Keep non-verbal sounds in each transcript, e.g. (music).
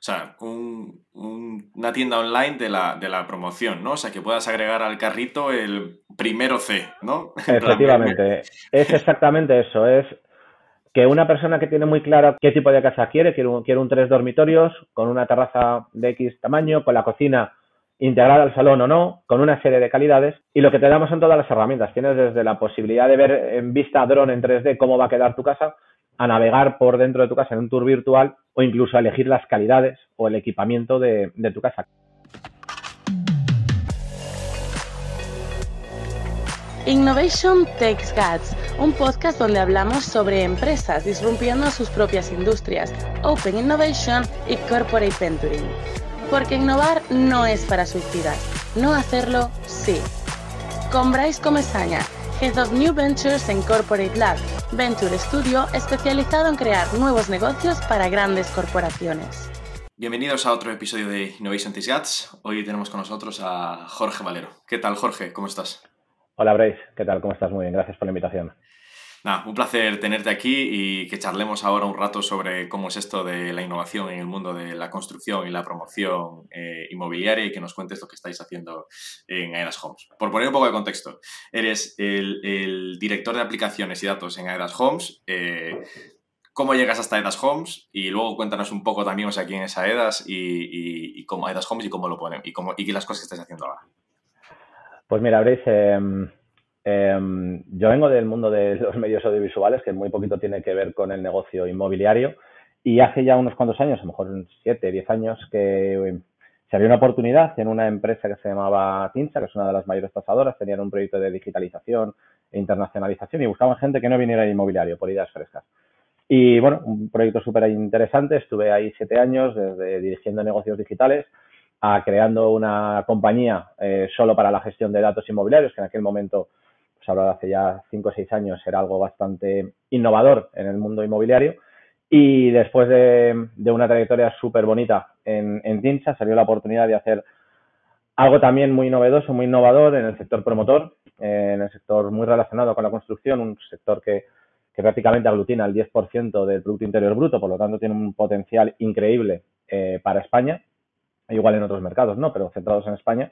O sea, una tienda online de la, de la promoción, ¿no? O sea, que puedas agregar al carrito el primero C, ¿no? (laughs) Efectivamente, es exactamente eso, es que una persona que tiene muy clara qué tipo de casa quiere, quiere un, quiere un tres dormitorios, con una terraza de X tamaño, con la cocina integrada al salón o no, con una serie de calidades, y lo que te damos son todas las herramientas. Tienes desde la posibilidad de ver en vista drone en 3D cómo va a quedar tu casa, a navegar por dentro de tu casa en un tour virtual o incluso a elegir las calidades o el equipamiento de, tu casa. Innovation Takes Guts, un podcast donde hablamos sobre empresas disrumpiendo sus propias industrias, Open Innovation y Corporate Venturing. Porque innovar no es para suicidas, no hacerlo sí. Con Bryce Comesaña, Head of New Ventures en Corporate Lab, Venture Studio especializado en crear nuevos negocios para grandes corporaciones. Bienvenidos a otro episodio de Innovation Guts. Hoy tenemos con nosotros a Jorge Valero. ¿Qué tal, Jorge? ¿Cómo estás? Hola Bryce, ¿qué tal? ¿Cómo estás? Muy bien, gracias por la invitación. Nada, un placer tenerte aquí y que charlemos ahora un rato sobre cómo es esto de la innovación en el mundo de la construcción y la promoción eh, inmobiliaria y que nos cuentes lo que estáis haciendo en Aedas Homes. Por poner un poco de contexto, eres el, director de aplicaciones y datos en Aedas Homes. Eh, ¿Cómo llegas hasta Aedas Homes? Y luego cuéntanos un poco también o sea, quién es Aedas y, cómo Aedas Homes y cómo lo ponen y, cómo, las cosas que estáis haciendo ahora. Pues mira, Bryce, em, em, yo vengo del mundo de (laughs) los medios audiovisuales, que muy poquito tiene que ver con el negocio inmobiliario, y hace ya unos cuantos años, a lo mejor siete, diez años, que em, se abrió una oportunidad en una empresa que se llamaba Tinsa, que es una de las mayores tasadoras, tenían un proyecto de digitalización e internacionalización y buscaban gente que no viniera al inmobiliario, por ideas frescas. Y bueno, un proyecto súper interesante, estuve ahí siete años desde dirigiendo negocios digitales, a creando una compañía eh, solo para la gestión de datos inmobiliarios, que en aquel momento, pues hablo de hace ya cinco o seis años, era algo bastante innovador en el mundo inmobiliario. Y después de, una trayectoria súper bonita en, en Tinsa, salió la oportunidad de hacer algo también muy novedoso, muy innovador en el sector promotor, eh, en el sector muy relacionado con la construcción, un sector que, que prácticamente aglutina el 10% del Producto Interior Bruto, por lo tanto tiene un potencial increíble eh, para España igual en otros mercados, ¿no? Pero centrados en España,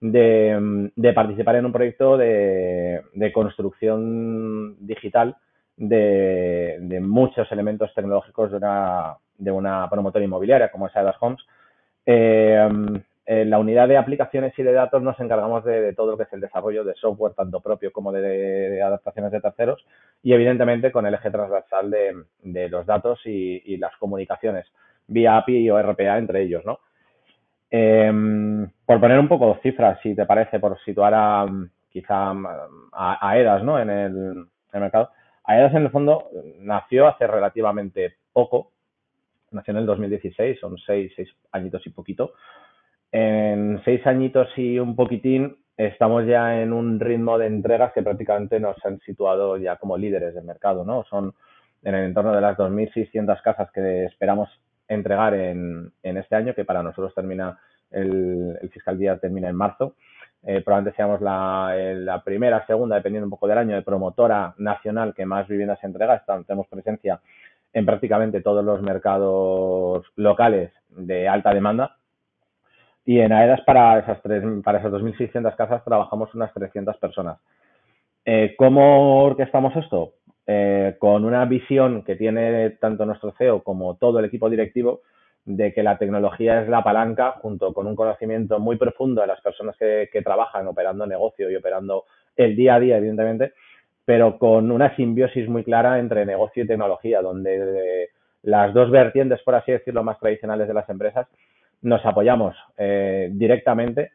de, participar en un proyecto de, construcción digital de, muchos elementos tecnológicos de una, de una promotora inmobiliaria como es Adas Homes. Eh, en la unidad de aplicaciones y de datos nos encargamos de, todo lo que es el desarrollo de software, tanto propio como de, adaptaciones de terceros, y evidentemente con el eje transversal de, los datos y, y, las comunicaciones vía API o RPA entre ellos, ¿no? Em, por poner un poco cifras, si te parece, por situar a quizá a, EDAS ¿no? en, el, mercado. AEDAS en el fondo nació hace relativamente poco, nació en el 2016, son seis, seis añitos y poquito. En seis añitos y un poquitín estamos ya en un ritmo de entregas que prácticamente nos han situado ya como líderes del mercado, ¿no? Son en el entorno de las 2.600 casas que esperamos entregar en, este año, que para nosotros termina, el, fiscal día termina en marzo. Eh, probablemente seamos la, eh, la, primera, segunda, dependiendo un poco del año, de promotora nacional que más viviendas entrega. tenemos presencia en prácticamente todos los mercados locales de alta demanda. Y en AEDAS para esas, tres, para esas 2.600 casas trabajamos unas 300 personas. Eh, ¿Cómo orquestamos esto? Eh, con una visión que tiene tanto nuestro CEO como todo el equipo directivo de que la tecnología es la palanca junto con un conocimiento muy profundo de las personas que, trabajan operando negocio y operando el día a día, evidentemente, pero con una simbiosis muy clara entre negocio y tecnología, donde las dos vertientes, por así decirlo, más tradicionales de las empresas, nos apoyamos eh, directamente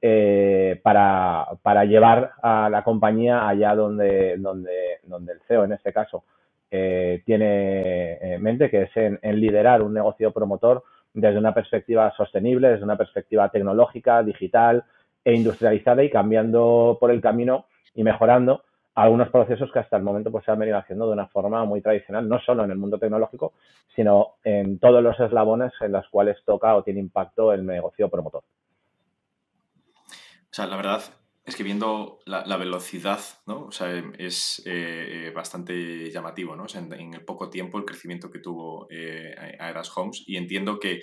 eh, para, llevar a la compañía allá donde, donde, donde el CEO, en este caso, eh, tiene en mente, que es en, liderar un negocio promotor desde una perspectiva sostenible, desde una perspectiva tecnológica, digital e industrializada y cambiando por el camino y mejorando algunos procesos que hasta el momento pues, se han venido haciendo de una forma muy tradicional, no solo en el mundo tecnológico, sino en todos los eslabones en los cuales toca o tiene impacto el negocio promotor. Sea, la verdad es que viendo la, velocidad, ¿no? O sea, es eh, eh, bastante llamativo, ¿no? En, el poco tiempo el crecimiento que tuvo eh, Homes y entiendo que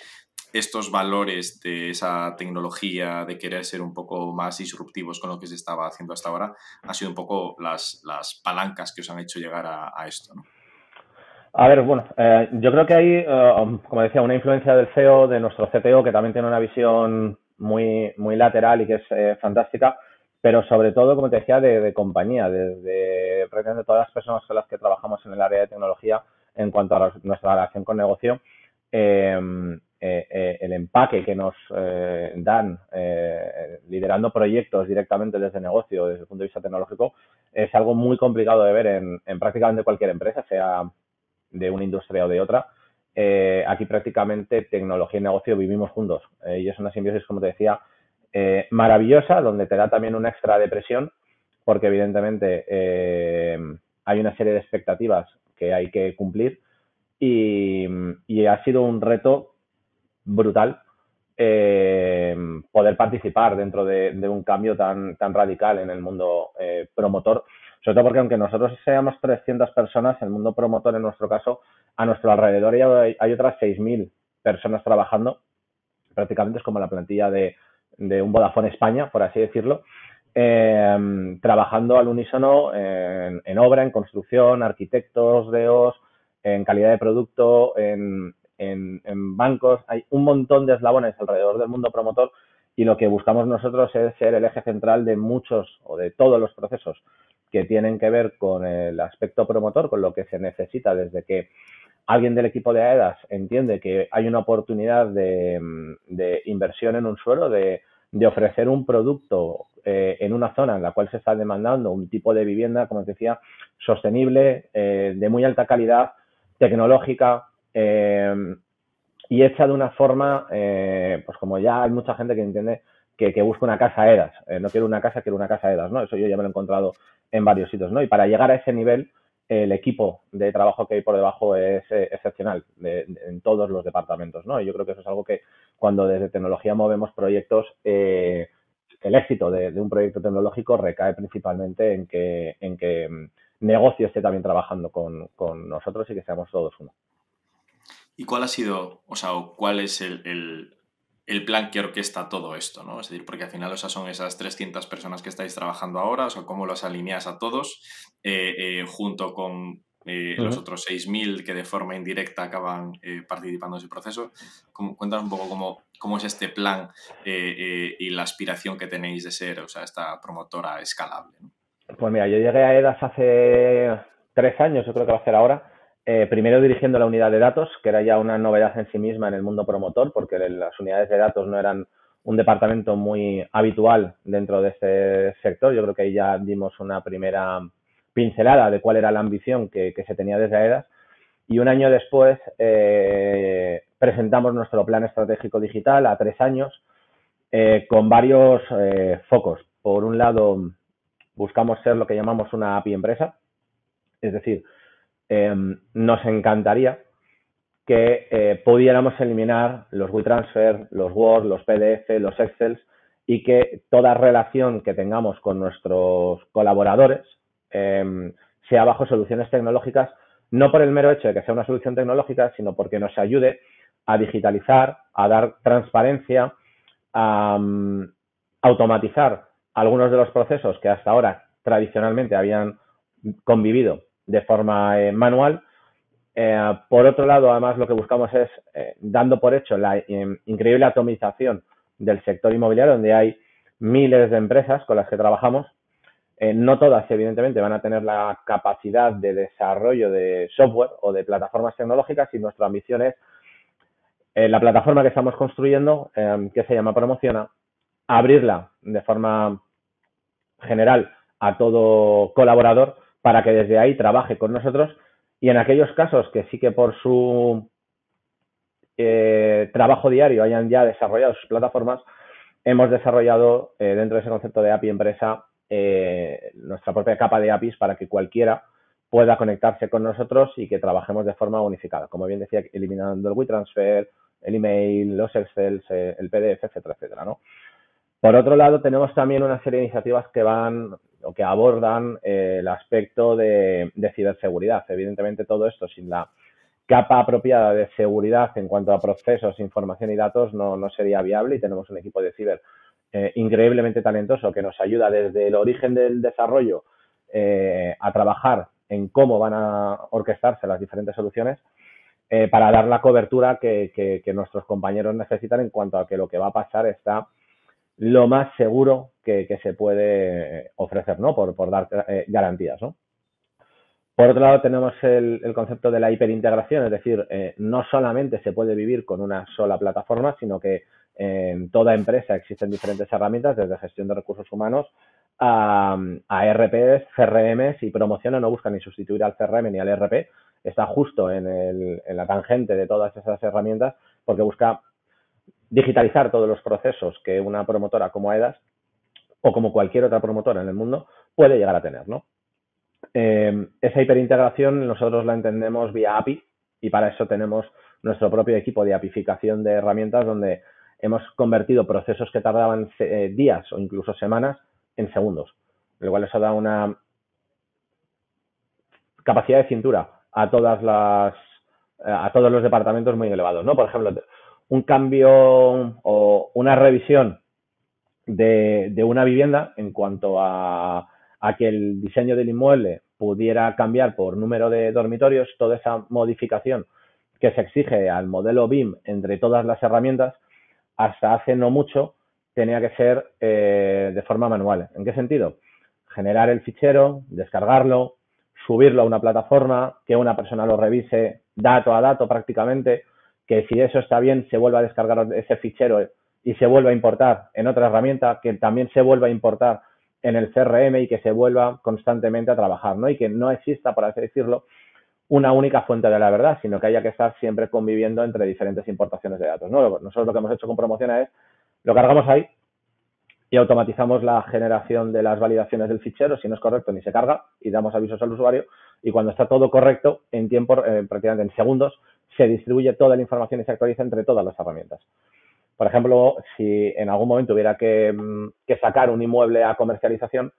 estos valores de esa tecnología, de querer ser un poco más disruptivos con lo que se estaba haciendo hasta ahora, han sido un poco las, las palancas que os han hecho llegar a, esto, ¿no? A ver, bueno, eh, yo creo que hay, como decía, una influencia del CEO, de nuestro CTO, que también tiene una visión muy, muy lateral y que es eh, fantástica, pero sobre todo, como te decía, de, compañía, desde de todas las personas con las que trabajamos en el área de tecnología en cuanto a nuestra relación con negocio, em, eh, eh, el empaque que nos dan liderando proyectos directamente desde negocio, desde el punto de vista tecnológico, es algo muy complicado de ver en, en prácticamente cualquier empresa, sea de una industria o de otra. Aquí prácticamente tecnología y negocio vivimos juntos y es una simbiosis, como te decía, maravillosa, donde te da también una extra depresión, porque evidentemente hay una serie de expectativas que hay que cumplir y, y ha sido un reto brutal eh, poder participar dentro de, un cambio tan, tan radical en el mundo eh, promotor. Sobre todo porque aunque nosotros seamos 300 personas, el mundo promotor en nuestro caso, a nuestro alrededor hay, hay otras 6.000 personas trabajando. Prácticamente es como la plantilla de, de un Vodafone España, por así decirlo. Eh, trabajando al unísono en, en, obra, en construcción, arquitectos, DEOs, en calidad de producto, en, en, bancos, hay un montón de eslabones alrededor del mundo promotor y lo que buscamos nosotros es ser el eje central de muchos o de todos los procesos que tienen que ver con el aspecto promotor, con lo que se necesita desde que alguien del equipo de AEDAS entiende que hay una oportunidad de, inversión en un suelo, de, ofrecer un producto eh, en una zona en la cual se está demandando un tipo de vivienda, como decía, sostenible, eh, de muy alta calidad, tecnológica, eh, y hecha de una forma, eh, pues como ya hay mucha gente que entiende que, busca una casa EDAS. No quiero una casa, quiero una casa EDAS, ¿no? Eso yo ya me lo he encontrado en varios sitios, ¿no? Y para llegar a ese nivel, el equipo de trabajo que hay por debajo es excepcional en todos los departamentos, ¿no? Y yo creo que eso es algo que cuando desde tecnología movemos proyectos, el éxito de, un proyecto tecnológico recae principalmente en que, en que mm, negocio esté también trabajando con, con nosotros y que seamos todos uno. ¿Y cuál ha sido, o sea, cuál es el, plan que orquesta todo esto, ¿no? Es decir, porque al final o son esas 300 personas que estáis trabajando ahora, o sea, cómo los alineas a todos, eh, eh, junto con eh, los otros 6.000 que de forma indirecta acaban participando en ese proceso. cuéntanos un poco cómo, cómo es este plan y la aspiración que tenéis de ser, o sea, esta promotora escalable. Pues mira, yo llegué a EDAS hace tres años, yo creo que va a ser ahora, eh, primero dirigiendo la unidad de datos, que era ya una novedad en sí misma en el mundo promotor, porque las unidades de datos no eran un departamento muy habitual dentro de este sector. Yo creo que ahí ya dimos una primera pincelada de cuál era la ambición que, se tenía desde AEDAS. Y un año después eh, presentamos nuestro plan estratégico digital a tres años eh, con varios focos. Por un lado, buscamos ser lo que llamamos una API empresa, es decir, Em, nos encantaría que eh, pudiéramos eliminar los WeTransfer, los Word, los PDF, los Excel y que toda relación que tengamos con nuestros colaboradores em, sea bajo soluciones tecnológicas, no por el mero hecho de que sea una solución tecnológica, sino porque nos ayude a digitalizar, a dar transparencia, a mm, automatizar algunos de los procesos que hasta ahora tradicionalmente habían convivido de forma eh, manual. Eh, por otro lado, además, lo que buscamos es, eh, dando por hecho la increíble atomización del sector inmobiliario, donde hay miles de empresas con las que trabajamos. no todas, evidentemente, van a tener la capacidad de desarrollo de software o de plataformas tecnológicas y nuestra ambición es la plataforma que estamos construyendo, que se llama Promociona, abrirla de forma general a todo colaborador para que desde ahí trabaje con nosotros y en aquellos casos que sí que por su eh, trabajo diario hayan ya desarrollado sus plataformas, hemos desarrollado eh, dentro de ese concepto de API empresa eh, nuestra propia capa de APIs para que cualquiera pueda conectarse con nosotros y que trabajemos de forma unificada. Como bien decía, eliminando el WeTransfer, el email, los Excel, el PDF, etcétera, etcétera, ¿no? Por otro lado, tenemos también una serie de iniciativas que van o que abordan eh, el aspecto de, ciberseguridad. Evidentemente, todo esto sin la capa apropiada de seguridad en cuanto a procesos, información y datos no, no sería viable y tenemos un equipo de ciber eh, increíblemente talentoso que nos ayuda desde el origen del desarrollo eh, a trabajar en cómo van a orquestarse las diferentes soluciones para dar la cobertura que, nuestros compañeros necesitan en cuanto a que lo que va a pasar está lo más seguro que, se puede ofrecer, ¿no? Por, dar garantías, ¿no? Por otro lado, tenemos el, concepto de la hiperintegración, es decir, no solamente se puede vivir con una sola plataforma, sino que en toda empresa existen diferentes herramientas, desde gestión de recursos humanos a, a RPs, CRMs y promoción no buscan ni sustituir al CRM ni al RP, está justo en, el, en la tangente de todas esas herramientas porque busca digitalizar todos los procesos que una promotora como AEDAS o como cualquier otra promotora en el mundo puede llegar a tener, ¿no? Eh, esa hiperintegración nosotros la entendemos vía API y para eso tenemos nuestro propio equipo de apificación de herramientas donde hemos convertido procesos que tardaban eh, días o incluso semanas en segundos, lo cual eso da una capacidad de cintura a todas las a todos los departamentos muy elevados, ¿no? Por ejemplo, un cambio o una revisión de, una vivienda en cuanto a, a, que el diseño del inmueble pudiera cambiar por número de dormitorios, toda esa modificación que se exige al modelo BIM entre todas las herramientas, hasta hace no mucho tenía que ser eh, de forma manual. ¿En qué sentido? Generar el fichero, descargarlo, subirlo a una plataforma, que una persona lo revise dato a dato prácticamente, que si eso está bien se vuelva a descargar ese fichero y se vuelva a importar en otra herramienta, que también se vuelva a importar en el CRM y que se vuelva constantemente a trabajar, ¿no? Y que no exista, por así decirlo, una única fuente de la verdad, sino que haya que estar siempre conviviendo entre diferentes importaciones de datos. ¿no? Nosotros lo que hemos hecho con Promociona es, lo cargamos ahí y automatizamos la generación de las validaciones del fichero, si no es correcto ni se carga, y damos avisos al usuario, y cuando está todo correcto, en tiempo, eh, prácticamente en segundos, se distribuye toda la información y se actualiza entre todas las herramientas. Por ejemplo, si en algún momento hubiera que, mm, sacar un inmueble a comercialización,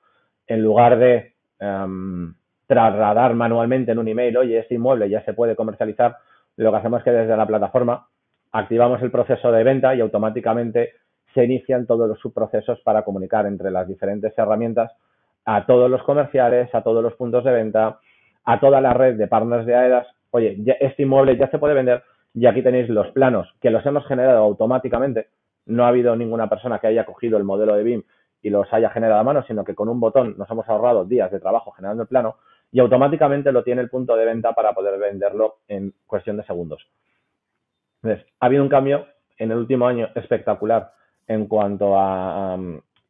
en lugar de em, trasladar manualmente en un email, oye, este inmueble ya se puede comercializar, lo que hacemos es que desde la plataforma activamos el proceso de venta y automáticamente se inician todos los subprocesos para comunicar entre las diferentes herramientas a todos los comerciales, a todos los puntos de venta, a toda la red de partners de AEDAS, oye, este inmueble ya se puede vender y aquí tenéis los planos que los hemos generado automáticamente. No ha habido ninguna persona que haya cogido el modelo de BIM y los haya generado a mano, sino que con un botón nos hemos ahorrado días de trabajo generando el plano y automáticamente lo tiene el punto de venta para poder venderlo en cuestión de segundos. Entonces, ha habido un cambio en el último año espectacular en cuanto a,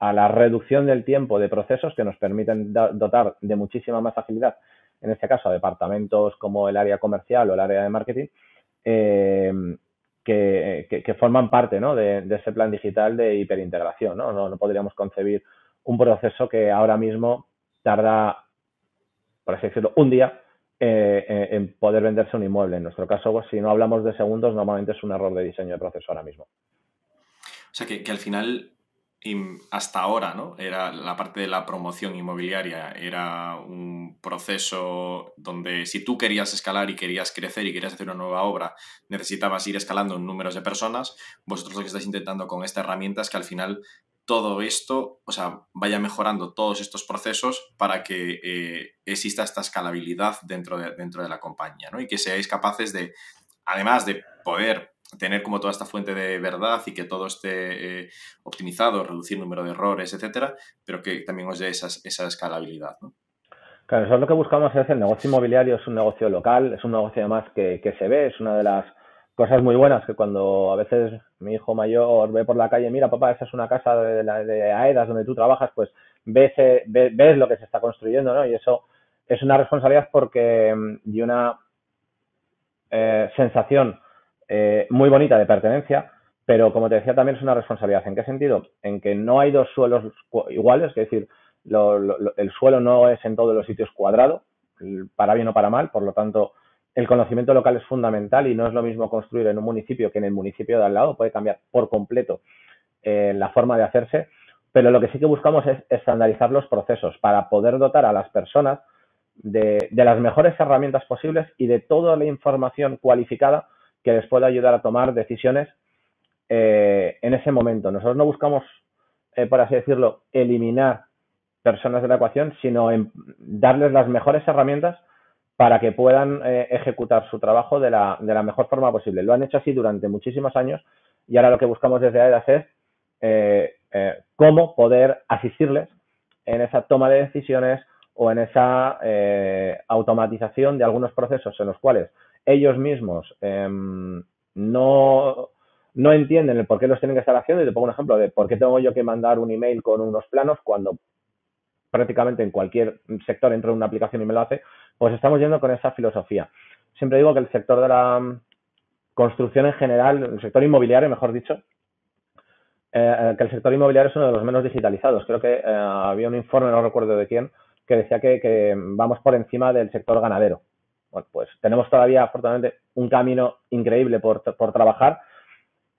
la reducción del tiempo de procesos que nos permiten dotar de muchísima más agilidad, en este caso a departamentos como el área comercial o el área de marketing, eh, que, forman parte de, ese plan digital de hiperintegración. ¿no? No, no podríamos concebir un proceso que ahora mismo tarda por así decirlo, un día eh, eh, en poder venderse un inmueble. En nuestro caso, pues, si no hablamos de segundos, normalmente es un error de diseño de proceso ahora mismo. O sea, que, al final, hasta ahora, ¿no? Era la parte de la promoción inmobiliaria, era un proceso donde si tú querías escalar y querías crecer y querías hacer una nueva obra, necesitabas ir escalando en números de personas. Vosotros lo que estáis intentando con esta herramienta es que al final todo esto, o sea, vaya mejorando todos estos procesos para que eh, exista esta escalabilidad dentro de, dentro de la compañía, ¿no? Y que seáis capaces de, además de poder tener como toda esta fuente de verdad y que todo esté eh, optimizado, reducir el número de errores, etcétera, pero que también os dé esa, esa escalabilidad, ¿no? Claro, es lo que buscamos es el negocio inmobiliario, es un negocio local, es un negocio además que, se ve, es una de las cosas muy buenas que cuando a veces mi hijo mayor ve por la calle, mira papá, esa es una casa de, de AEDAS donde tú trabajas, pues ves, ves, lo que se está construyendo, ¿no? Y eso es una responsabilidad porque mm, y una eh, sensación eh, muy bonita de pertenencia, pero como te decía también es una responsabilidad. ¿En qué sentido? En que no hay dos suelos iguales, es decir, el suelo no es en todos los sitios cuadrado, para bien o para mal, por lo tanto el conocimiento local es fundamental y no es lo mismo construir en un municipio que en el municipio de al lado, puede cambiar por completo eh, la forma de hacerse, pero lo que sí que buscamos es estandarizar los procesos para poder dotar a las personas de, las mejores herramientas posibles y de toda la información cualificada que les pueda ayudar a tomar decisiones eh, en ese momento. Nosotros no buscamos, eh, por así decirlo, eliminar personas de la ecuación, sino darles las mejores herramientas para que puedan eh, ejecutar su trabajo de la, mejor forma posible. Lo han hecho así durante muchísimos años y ahora lo que buscamos desde AEDAS es cómo poder asistirles en esa toma de decisiones o en esa eh, automatización de algunos procesos en los cuales ellos mismos em, no, no entienden el por qué los tienen que estar haciendo. Y te pongo un ejemplo de por qué tengo yo que mandar un email con unos planos cuando prácticamente en cualquier sector entro en una aplicación y me lo hace, pues estamos yendo con esa filosofía. Siempre digo que el sector de la construcción en general, el sector inmobiliario, mejor dicho, eh, que el sector inmobiliario es uno de los menos digitalizados. Creo que eh, había un informe, no recuerdo de quién, que decía que, vamos por encima del sector ganadero. Bueno, pues tenemos todavía, afortunadamente, un camino increíble por, trabajar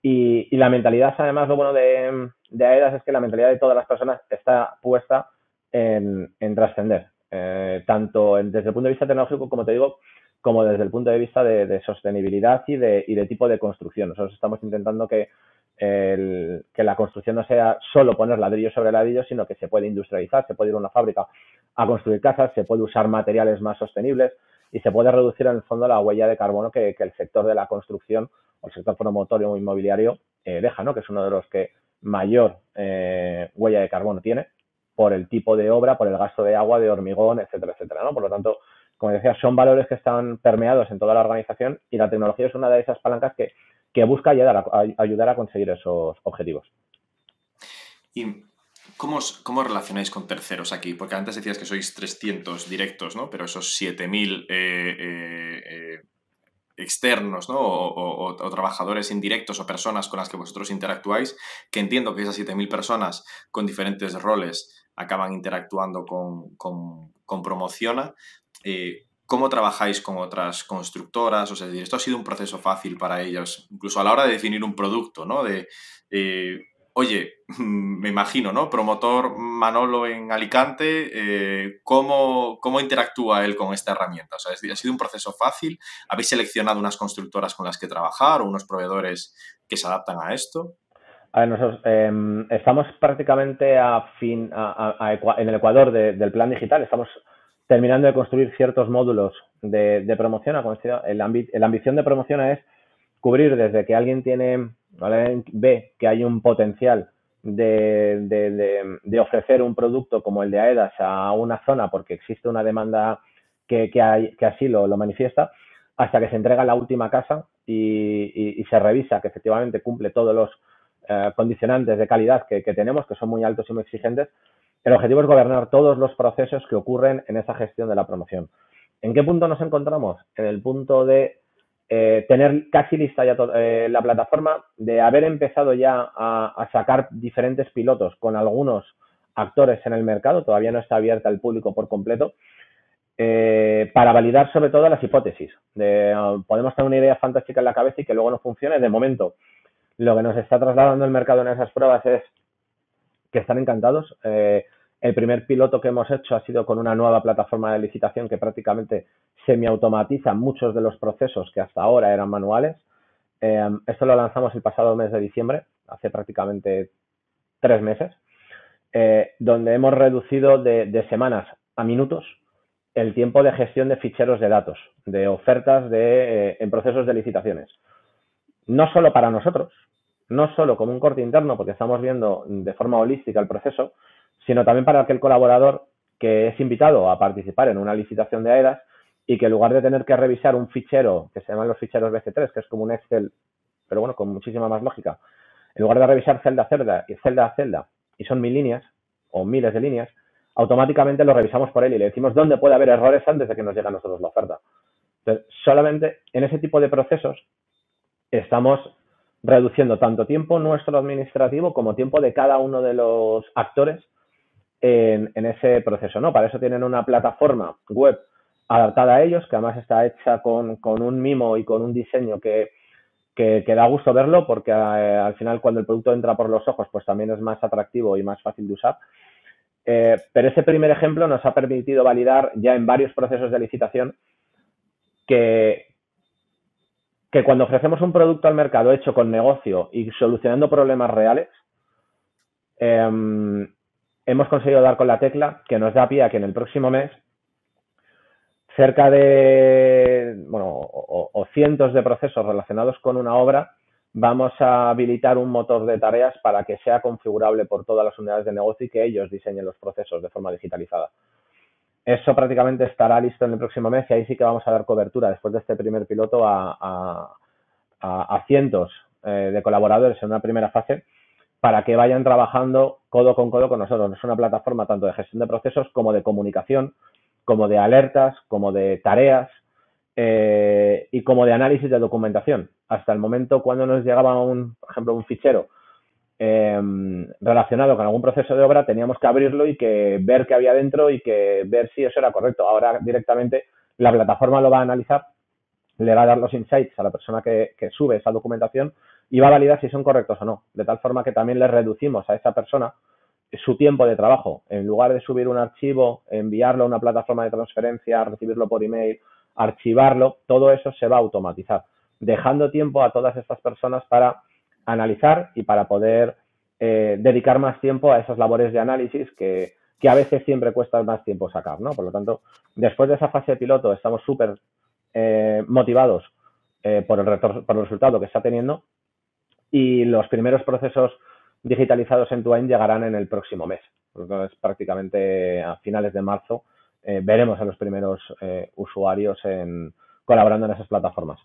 y, la mentalidad, además, lo bueno de, de AEDAS es que la mentalidad de todas las personas está puesta en, trascender, eh, tanto desde el punto de vista tecnológico, como te digo, como desde el punto de vista de, sostenibilidad y de, y de tipo de construcción. Nosotros estamos intentando que el, que la construcción no sea solo poner ladrillo sobre ladrillo, sino que se puede industrializar, se puede ir a una fábrica a construir casas, se puede usar materiales más sostenibles y se puede reducir en el fondo la huella de carbono que, el sector de la construcción o el sector promotorio o inmobiliario eh, deja, ¿no? que es uno de los que mayor eh, huella de carbono tiene por el tipo de obra, por el gasto de agua, de hormigón, etcétera, etcétera. ¿no? Por lo tanto, como decía, son valores que están permeados en toda la organización y la tecnología es una de esas palancas que que busca ayudar a, ayudar a conseguir esos objetivos. ¿Y cómo, cómo relacionáis con terceros aquí? Porque antes decías que sois 300 directos, ¿no? Pero esos 7.000 eh, eh, eh, externos, ¿no? O, trabajadores indirectos o personas con las que vosotros interactuáis, que entiendo que esas 7.000 personas con diferentes roles acaban interactuando con, con, con Promociona. ¿Cómo trabajáis con otras constructoras? O sea, esto ha sido un proceso fácil para ellas, incluso a la hora de definir un producto, ¿no? De, eh, oye, (laughs) me imagino, ¿no? Promotor Manolo en Alicante, eh, ¿cómo, interactúa él con esta herramienta? O sea, ¿ha sido un proceso fácil? ¿Habéis seleccionado unas constructoras con las que trabajar o unos proveedores que se adaptan a esto? A ver, nosotros em, estamos prácticamente a fin, en el Ecuador del plan digital, estamos terminando de construir ciertos módulos de, promoción. La ambición de promoción es cubrir desde que alguien tiene, ve que hay un potencial de, ofrecer un producto como el de AEDAS a una zona porque existe una demanda que, así lo, manifiesta, hasta que se entrega la última casa y, se revisa que efectivamente cumple todos los eh, condicionantes de calidad que, tenemos, que son muy altos y muy exigentes, el objetivo es gobernar todos los procesos que ocurren en esa gestión de la promoción. ¿En qué punto nos encontramos? En el punto de eh, tener casi lista ya eh, la plataforma, de haber empezado ya a, sacar diferentes pilotos con algunos actores en el mercado, todavía no está abierta al público por completo, eh, para validar sobre todo las hipótesis. podemos tener una idea fantástica en la cabeza y que luego no funcione. De momento, lo que nos está trasladando el mercado en esas pruebas es que están encantados. El primer piloto que hemos hecho ha sido con una nueva plataforma de licitación que prácticamente semiautomatiza muchos de los procesos que hasta ahora eran manuales. Eh, esto lo lanzamos el pasado mes de diciembre, hace prácticamente tres meses, eh, donde hemos reducido de, semanas a minutos el tiempo de gestión de ficheros de datos, de ofertas de, eh, en procesos de licitaciones. No solo para nosotros, no solo como un corte interno, porque estamos viendo de forma holística el proceso, sino también para aquel colaborador que es invitado a participar en una licitación de AEDAS y que en lugar de tener que revisar un fichero que se llaman los ficheros BC3, que es como un Excel, pero bueno, con muchísima más lógica, en lugar de revisar celda a celda y celda a celda, y son mil líneas o miles de líneas, automáticamente lo revisamos por él y le decimos dónde puede haber errores antes de que nos llegue a nosotros la oferta. Entonces, solamente en ese tipo de procesos estamos reduciendo tanto tiempo nuestro administrativo como tiempo de cada uno de los actores en, ese proceso, ¿no? Para eso tienen una plataforma web adaptada a ellos, que además está hecha con, un mimo y con un diseño que, da gusto verlo, porque eh, al final cuando el producto entra por los ojos, pues también es más atractivo y más fácil de usar. Eh, pero ese primer ejemplo nos ha permitido validar ya en varios procesos de licitación que, que cuando ofrecemos un producto al mercado hecho con negocio y solucionando problemas reales, em, hemos conseguido dar con la tecla que nos da pie a que en el próximo mes cerca de, bueno, o, cientos de procesos relacionados con una obra, vamos a habilitar un motor de tareas para que sea configurable por todas las unidades de negocio y que ellos diseñen los procesos de forma digitalizada. Eso prácticamente estará listo en el próximo mes y ahí sí que vamos a dar cobertura después de este primer piloto a, cientos eh, de colaboradores en una primera fase para que vayan trabajando codo con codo con nosotros. Es una plataforma tanto de gestión de procesos como de comunicación, como de alertas, como de tareas eh, y como de análisis de documentación. Hasta el momento, cuando nos llegaba, un, por ejemplo, un fichero em, relacionado con algún proceso de obra, teníamos que abrirlo y que ver qué había dentro y que ver si eso era correcto. Ahora directamente la plataforma lo va a analizar, le va a dar los insights a la persona que, que sube esa documentación y va a validar si son correctos o no. De tal forma que también le reducimos a esa persona su tiempo de trabajo. En lugar de subir un archivo, enviarlo a una plataforma de transferencia, recibirlo por email, archivarlo, todo eso se va a automatizar, dejando tiempo a todas estas personas para analizar y para poder eh, dedicar más tiempo a esas labores de análisis que, a veces siempre cuesta más tiempo sacar, ¿no? Por lo tanto, después de esa fase de piloto estamos súper eh, motivados eh, por, el por el resultado que está teniendo y los primeros procesos digitalizados en Tuain llegarán en el próximo mes. Entonces, prácticamente a finales de marzo eh, veremos a los primeros eh, usuarios en, colaborando en esas plataformas.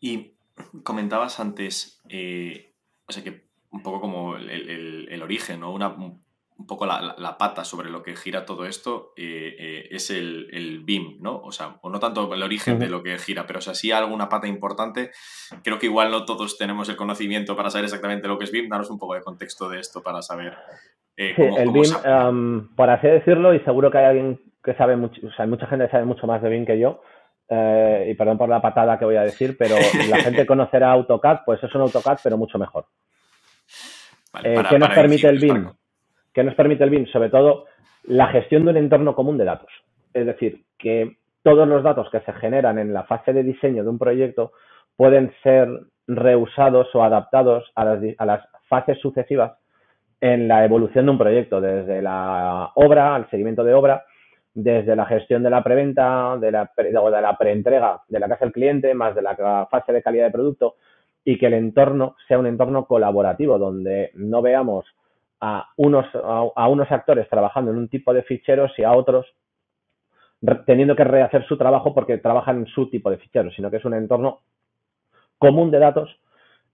Y comentabas antes, eh, o sea que un poco como el, origen, ¿no? Una, un poco la, pata sobre lo que gira todo esto eh, eh, es el, el, BIM, ¿no? O sea, o no tanto el origen de lo que gira, pero o sea, sí alguna pata importante. Creo que igual no todos tenemos el conocimiento para saber exactamente lo que es BIM. Danos un poco de contexto de esto para saber eh, sí, el BIM, por así decirlo, y seguro que hay alguien que sabe mucho, o sea, mucha gente sabe mucho más de BIM que yo, y perdón por la patada que voy a decir, pero la (laughs) gente conocerá AutoCAD, pues es un AutoCAD, pero mucho mejor. ¿Qué nos permite el BIM? ¿Qué nos permite el BIM? Sobre todo la gestión de un entorno común de datos. Es decir, que todos los datos que se generan en la fase de diseño de un proyecto pueden ser reusados o adaptados a las, fases sucesivas en la evolución de un proyecto, desde la obra, al seguimiento de obra, desde la gestión de la preventa, de la, de la preentrega de la casa del cliente, más de la fase de calidad de producto, y que el entorno sea un entorno colaborativo, donde no veamos a unos, a, unos actores trabajando en un tipo de ficheros y a otros teniendo que rehacer su trabajo porque trabajan en su tipo de ficheros, sino que es un entorno común de datos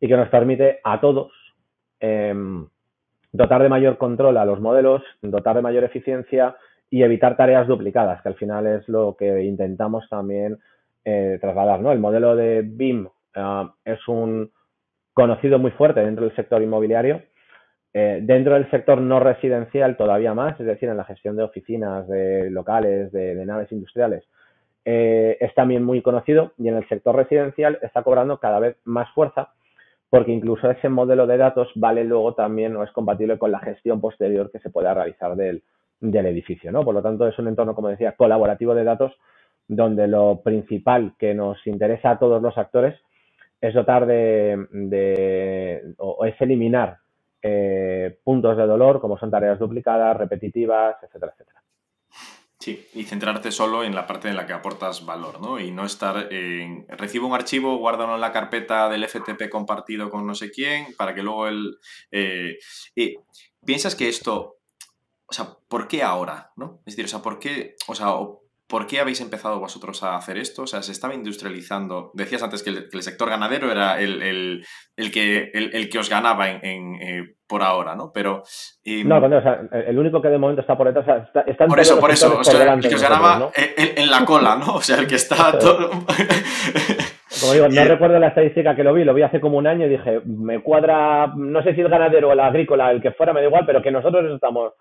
y que nos permite a todos em, dotar de mayor control a los modelos, dotar de mayor eficiencia y evitar tareas duplicadas, que al final es lo que intentamos también eh, trasladar. ¿no? El modelo de BIM ah, es un conocido muy fuerte dentro del sector inmobiliario eh, dentro del sector no residencial todavía más, es decir, en la gestión de oficinas, de locales, de, naves industriales, eh, es también muy conocido y en el sector residencial está cobrando cada vez más fuerza porque incluso ese modelo de datos vale luego también o es compatible con la gestión posterior que se pueda realizar del, edificio, ¿no? Por lo tanto, es un entorno, como decía, colaborativo de datos donde lo principal que nos interesa a todos los actores es dotar de o es eliminar eh, puntos de dolor, como son tareas duplicadas, repetitivas, etcétera, etcétera. Sí, y centrarte solo en la parte en la que aportas valor, ¿no? Y no estar en... Recibo un archivo, guárdalo en la carpeta del FTP compartido con no sé quién, para que luego él... Eh, ¿Piensas que esto... O sea, ¿por qué ahora? ¿no? Es decir, o sea, ¿por qué... O sea, ¿Por qué habéis empezado vosotros a hacer esto? O sea, se estaba industrializando. Decías antes que el, sector ganadero era el, que, el, que os ganaba en, eh, por ahora, ¿no? Pero. Em, no, o sea, el único que de momento está por detrás. O sea, está, por eso, por eso. O sea, el que os ganaba en, la cola, ¿no? O sea, el que está (laughs) todo. Como digo, no (laughs) recuerdo la estadística que lo vi, lo vi hace como un año y dije, me cuadra, no sé si el ganadero o el agrícola, el que fuera, me da igual, pero que nosotros estamos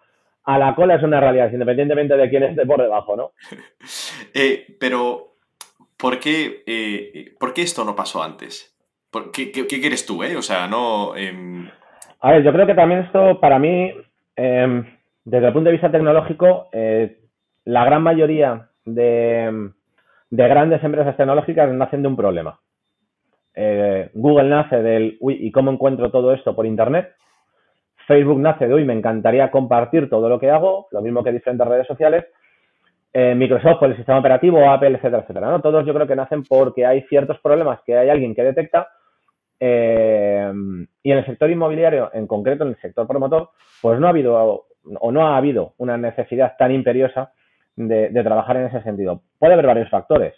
a la cola es una realidad, independientemente de quién esté por debajo, ¿no? (laughs) Eh, pero, ¿por qué, eh, ¿por qué esto no pasó antes? qué, qué, quieres tú, eh? O sea, no... Em, a ver, yo creo que también esto, para mí, em, desde el punto de vista tecnológico, eh, la gran mayoría de, grandes empresas tecnológicas nacen de un problema. Eh, Google nace del, uy, ¿y cómo encuentro todo esto por Internet? Facebook nace de, uy, me encantaría compartir todo lo que hago, lo mismo que diferentes redes sociales. Eh, Microsoft por el sistema operativo, Apple, etcétera, etcétera. ¿no? Todos yo creo que nacen porque hay ciertos problemas que hay alguien que detecta eh, y en el sector inmobiliario, en concreto en el sector promotor, pues no ha habido o no ha habido una necesidad tan imperiosa de, trabajar en ese sentido. Puede haber varios factores.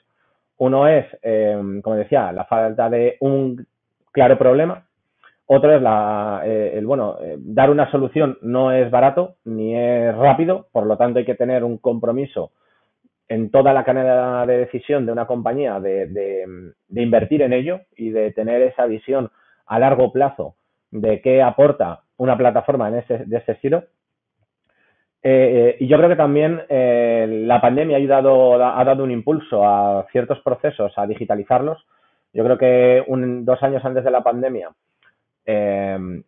Uno es, eh, como decía, la falta de un claro problema. Otro es la, eh, el, bueno, dar una solución no es barato ni es rápido, por lo tanto hay que tener un compromiso en toda la cadena de decisión de una compañía de, invertir en ello y de tener esa visión a largo plazo de qué aporta una plataforma en ese, de ese estilo. Eh, y yo creo que también eh, la pandemia ha ayudado, ha dado un impulso a ciertos procesos, a digitalizarlos. Yo creo que dos años antes de la pandemia, eh,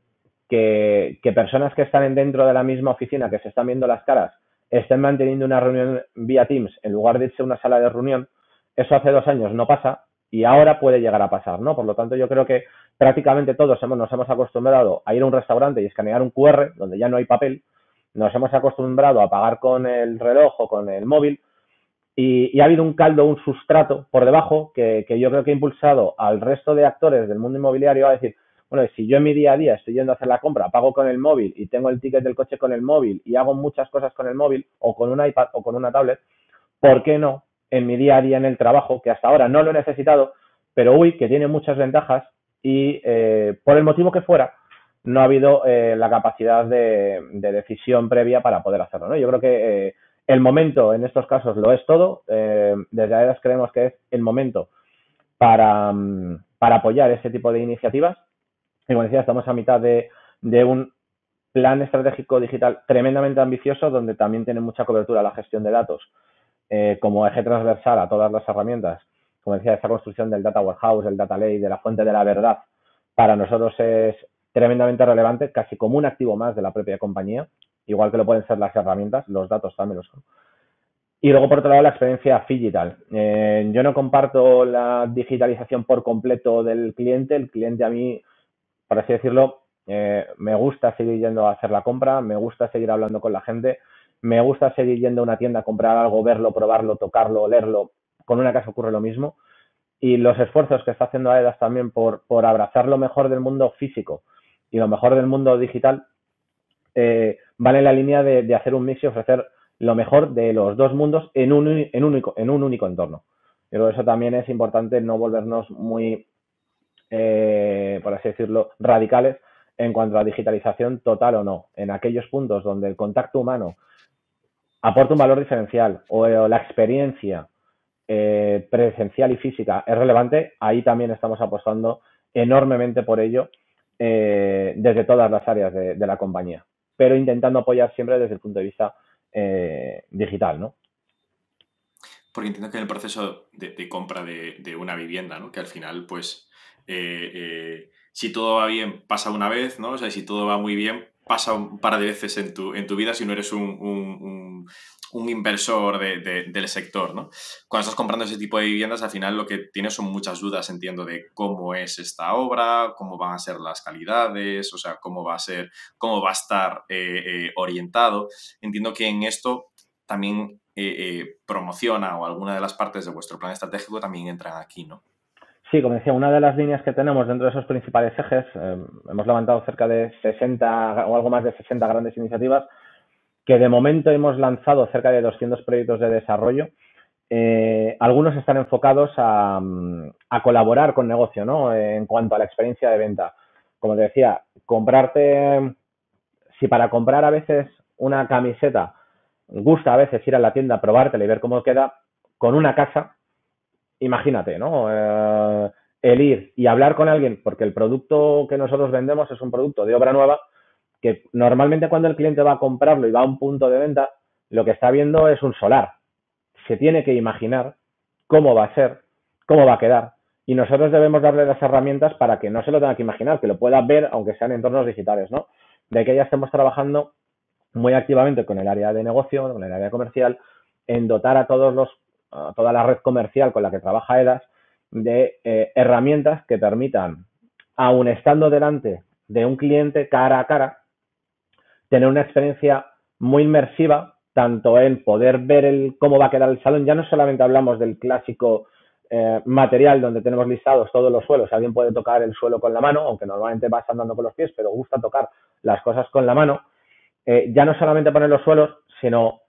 que, personas que están dentro de la misma oficina, que se están viendo las caras, estén manteniendo una reunión vía Teams en lugar de irse a una sala de reunión, eso hace dos años no pasa y ahora puede llegar a pasar, ¿no? Por lo tanto, yo creo que prácticamente todos hemos, nos hemos acostumbrado a ir a un restaurante y escanear un QR donde ya no hay papel, nos hemos acostumbrado a pagar con el reloj o con el móvil y, ha habido un caldo, un sustrato por debajo que, que yo creo que ha impulsado al resto de actores del mundo inmobiliario a decir, bueno, si yo en mi día a día estoy yendo a hacer la compra, pago con el móvil y tengo el ticket del coche con el móvil y hago muchas cosas con el móvil o con un iPad o con una tablet, ¿por qué no en mi día a día en el trabajo, que hasta ahora no lo he necesitado, pero uy, que tiene muchas ventajas y eh, por el motivo que fuera, no ha habido eh, la capacidad de, decisión previa para poder hacerlo. Yo creo que eh, el momento en estos casos lo es todo. desde AEDAS creemos que es el momento para, mm, para apoyar ese tipo de iniciativas y como decía, estamos a mitad de, un plan estratégico digital tremendamente ambicioso donde también tiene mucha cobertura la gestión de datos eh, como eje transversal a todas las herramientas. Como decía, esta construcción del data warehouse, del data lake, de la fuente de la verdad, para nosotros es tremendamente relevante, casi como un activo más de la propia compañía, igual que lo pueden ser las herramientas, los datos también lo son. Y luego, por otro lado, la experiencia digital. Eh, yo no comparto la digitalización por completo del cliente. El cliente a mí por así decirlo, eh, me gusta seguir yendo a hacer la compra, me gusta seguir hablando con la gente, me gusta seguir yendo a una tienda a comprar algo, verlo, probarlo, tocarlo, leerlo. Con una casa ocurre lo mismo. Y los esfuerzos que está haciendo AEDAS también por, por abrazar lo mejor del mundo físico y lo mejor del mundo digital eh, van en la línea de, hacer un mix y ofrecer lo mejor de los dos mundos en un, en único, en un único entorno. Pero eso también es importante no volvernos muy eh, por así decirlo, radicales en cuanto a digitalización total o no. En aquellos puntos donde el contacto humano aporta un valor diferencial o, la experiencia eh, presencial y física es relevante, ahí también estamos apostando enormemente por ello eh, desde todas las áreas de, la compañía, pero intentando apoyar siempre desde el punto de vista digital, ¿no? Porque entiendo que en el proceso de, compra de, de, una vivienda, ¿no? que al final, pues, eh, eh, si todo va bien, pasa una vez, ¿no? O sea, si todo va muy bien, pasa un par de veces en tu, en tu vida si no eres un, inversor del sector, ¿no? Cuando estás comprando ese tipo de viviendas, al final lo que tienes son muchas dudas, entiendo, de cómo es esta obra, cómo van a ser las calidades, o sea, cómo va a ser, cómo va a estar eh, orientado. Entiendo que en esto también promociona o alguna de las partes de vuestro plan estratégico también entran aquí, ¿no? Sí, como decía, una de las líneas que tenemos dentro de esos principales ejes, eh, hemos levantado cerca de 60 o algo más de 60 grandes iniciativas, que de momento hemos lanzado cerca de 200 proyectos de desarrollo. Eh, algunos están enfocados a, colaborar con negocio, ¿no? En cuanto a la experiencia de venta. Como te decía, comprarte, si para comprar a veces una camiseta gusta a veces ir a la tienda, probártela y ver cómo queda, con una casa imagínate, ¿no? Eh, el ir y hablar con alguien, porque el producto que nosotros vendemos es un producto de obra nueva, que normalmente cuando el cliente va a comprarlo y va a un punto de venta, lo que está viendo es un solar. Se tiene que imaginar cómo va a ser, cómo va a quedar. Y nosotros debemos darle las herramientas para que no se lo tenga que imaginar, que lo pueda ver, aunque sean entornos digitales, ¿no? De que ya estemos trabajando muy activamente con el área de negocio, con el área comercial, en dotar a todos los, toda la red comercial con la que trabaja EDAS de eh, herramientas que permitan, aun estando delante de un cliente cara a cara, tener una experiencia muy inmersiva, tanto en poder ver el, cómo va a quedar el salón, ya no solamente hablamos del clásico eh, material donde tenemos listados todos los suelos, alguien puede tocar el suelo con la mano, aunque normalmente vas andando con los pies, pero gusta tocar las cosas con la mano, eh, ya no solamente poner los suelos, sino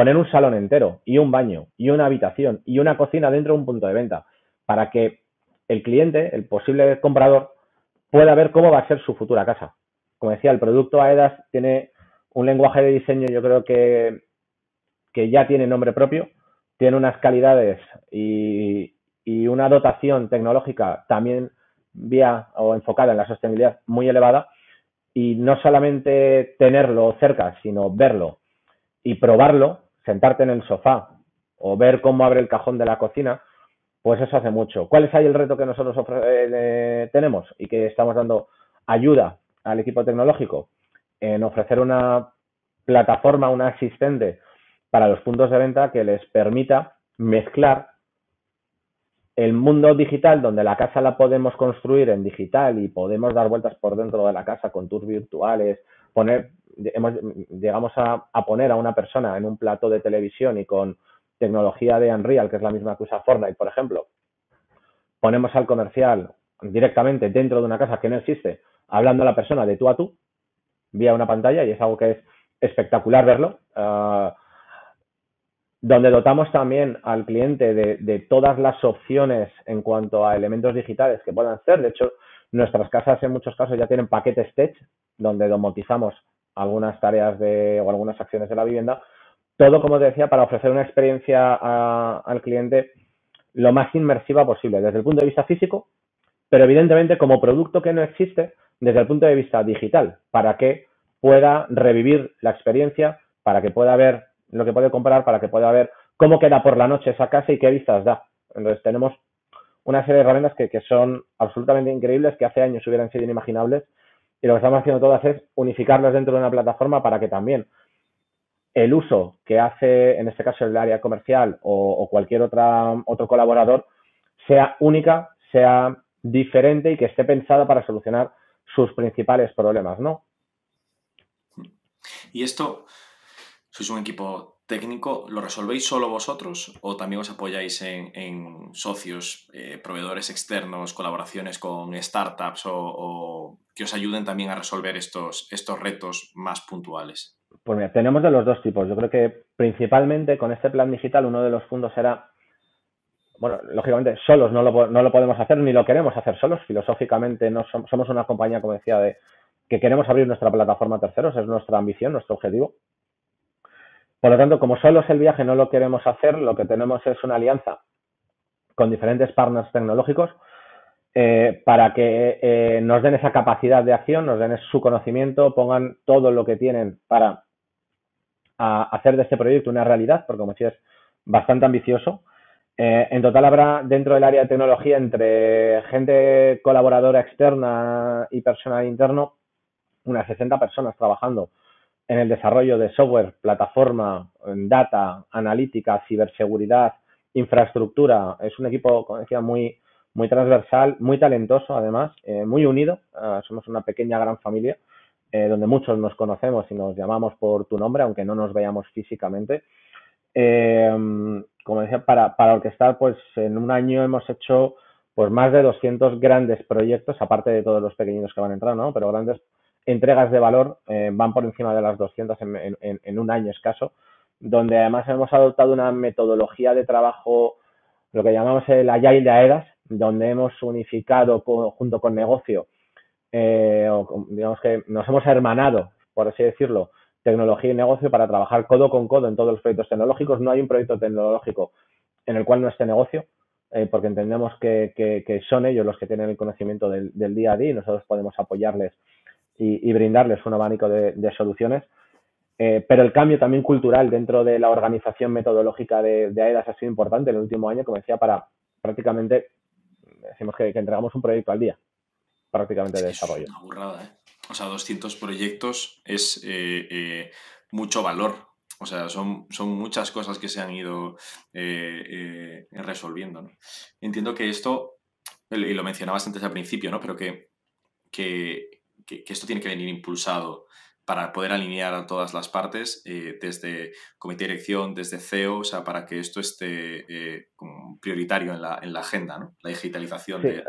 poner un salón entero y un baño y una habitación y una cocina dentro de un punto de venta para que el cliente, el posible comprador, pueda ver cómo va a ser su futura casa. Como decía, el producto AEDAS tiene un lenguaje de diseño, yo creo que, que ya tiene nombre propio, tiene unas calidades y, y una dotación tecnológica también vía o enfocada en la sostenibilidad muy elevada y no solamente tenerlo cerca, sino verlo y probarlo, sentarte en el sofá o ver cómo abre el cajón de la cocina, pues eso hace mucho. ¿Cuál es ahí el reto que nosotros eh, tenemos y que estamos dando ayuda al equipo tecnológico? En ofrecer una plataforma, una asistente para los puntos de venta que les permita mezclar el mundo digital, donde la casa la podemos construir en digital y podemos dar vueltas por dentro de la casa con tours virtuales, poner, hemos, llegamos a, poner a una persona en un plato de televisión y con tecnología de Unreal, que es la misma que usa Fortnite, por ejemplo, ponemos al comercial directamente dentro de una casa que no existe, hablando a la persona de tú a tú, vía una pantalla, y es algo que es espectacular verlo. Ah, donde dotamos también al cliente de, todas las opciones en cuanto a elementos digitales que puedan ser. De hecho, nuestras casas en muchos casos ya tienen paquetes tech, donde domotizamos algunas tareas de, o algunas acciones de la vivienda. Todo, como te decía, para ofrecer una experiencia al cliente lo más inmersiva posible, desde el punto de vista físico, pero evidentemente como producto que no existe desde el punto de vista digital, para que pueda revivir la experiencia, para que pueda ver lo que puede comprar para que pueda ver cómo queda por la noche esa casa y qué vistas da. Entonces tenemos una serie de herramientas que, son absolutamente increíbles, que hace años hubieran sido inimaginables, y lo que estamos haciendo todas es unificarlas dentro de una plataforma para que también el uso que hace, en este caso, el área comercial o, cualquier otra, otro colaborador sea única, sea diferente y que esté pensada para solucionar sus principales problemas, ¿no? Y esto, sois un equipo técnico, ¿lo resolvéis solo vosotros o también os apoyáis en, socios, eh, proveedores externos, colaboraciones con startups o, que os ayuden también a resolver estos, estos retos más puntuales? Pues mira, tenemos de los dos tipos. Yo creo que principalmente con este plan digital uno de los puntos era, bueno, lógicamente solos no lo, no lo podemos hacer ni lo queremos hacer solos. Filosóficamente no somos una compañía, como decía, de que queremos abrir nuestra plataforma a terceros, es nuestra ambición, nuestro objetivo. Por lo tanto, como solo es el viaje, no lo queremos hacer, lo que tenemos es una alianza con diferentes partners tecnológicos eh, para que eh, nos den esa capacidad de acción, nos den su conocimiento, pongan todo lo que tienen para hacer de este proyecto una realidad, porque como decía es bastante ambicioso. Eh, en total habrá dentro del área de tecnología entre gente colaboradora externa y personal interno unas 60 personas trabajando en el desarrollo de software, plataforma, data, analítica, ciberseguridad, infraestructura. Es un equipo, como decía, muy, muy transversal, muy talentoso además, eh, muy unido. Ah, somos una pequeña gran familia eh, donde muchos nos conocemos y nos llamamos por tu nombre, aunque no nos veamos físicamente. Eh, como decía, para, para orquestar, pues en un año hemos hecho pues más de 200 grandes proyectos, aparte de todos los pequeños que van a entrar, ¿no? Pero grandes entregas de valor eh, van por encima de las 200 en, un año escaso, donde además hemos adoptado una metodología de trabajo, lo que llamamos el Agile de AEDAS, donde hemos unificado junto con negocio, eh, digamos que nos hemos hermanado, por así decirlo, tecnología y negocio para trabajar codo con codo en todos los proyectos tecnológicos. No hay un proyecto tecnológico en el cual no esté negocio, eh, porque entendemos que, son ellos los que tienen el conocimiento del, del, día a día y nosotros podemos apoyarles y, brindarles un abanico de, soluciones. Eh, pero el cambio también cultural dentro de la organización metodológica de, de AEDAS ha sido importante en el último año, como decía, para prácticamente, decimos que, entregamos un proyecto al día, prácticamente de desarrollo. Es una burrada, ¿eh? O sea, 200 proyectos es eh, mucho valor. O sea, son, son muchas cosas que se han ido eh, eh, resolviendo. Entiendo que esto, y lo mencionabas antes al principio, ¿no? pero que, que, que, esto tiene que venir impulsado para poder alinear a todas las partes, eh, desde comité de dirección, desde CEO, o sea, para que esto esté prioritario en la, en la, agenda, ¿no? La digitalización de,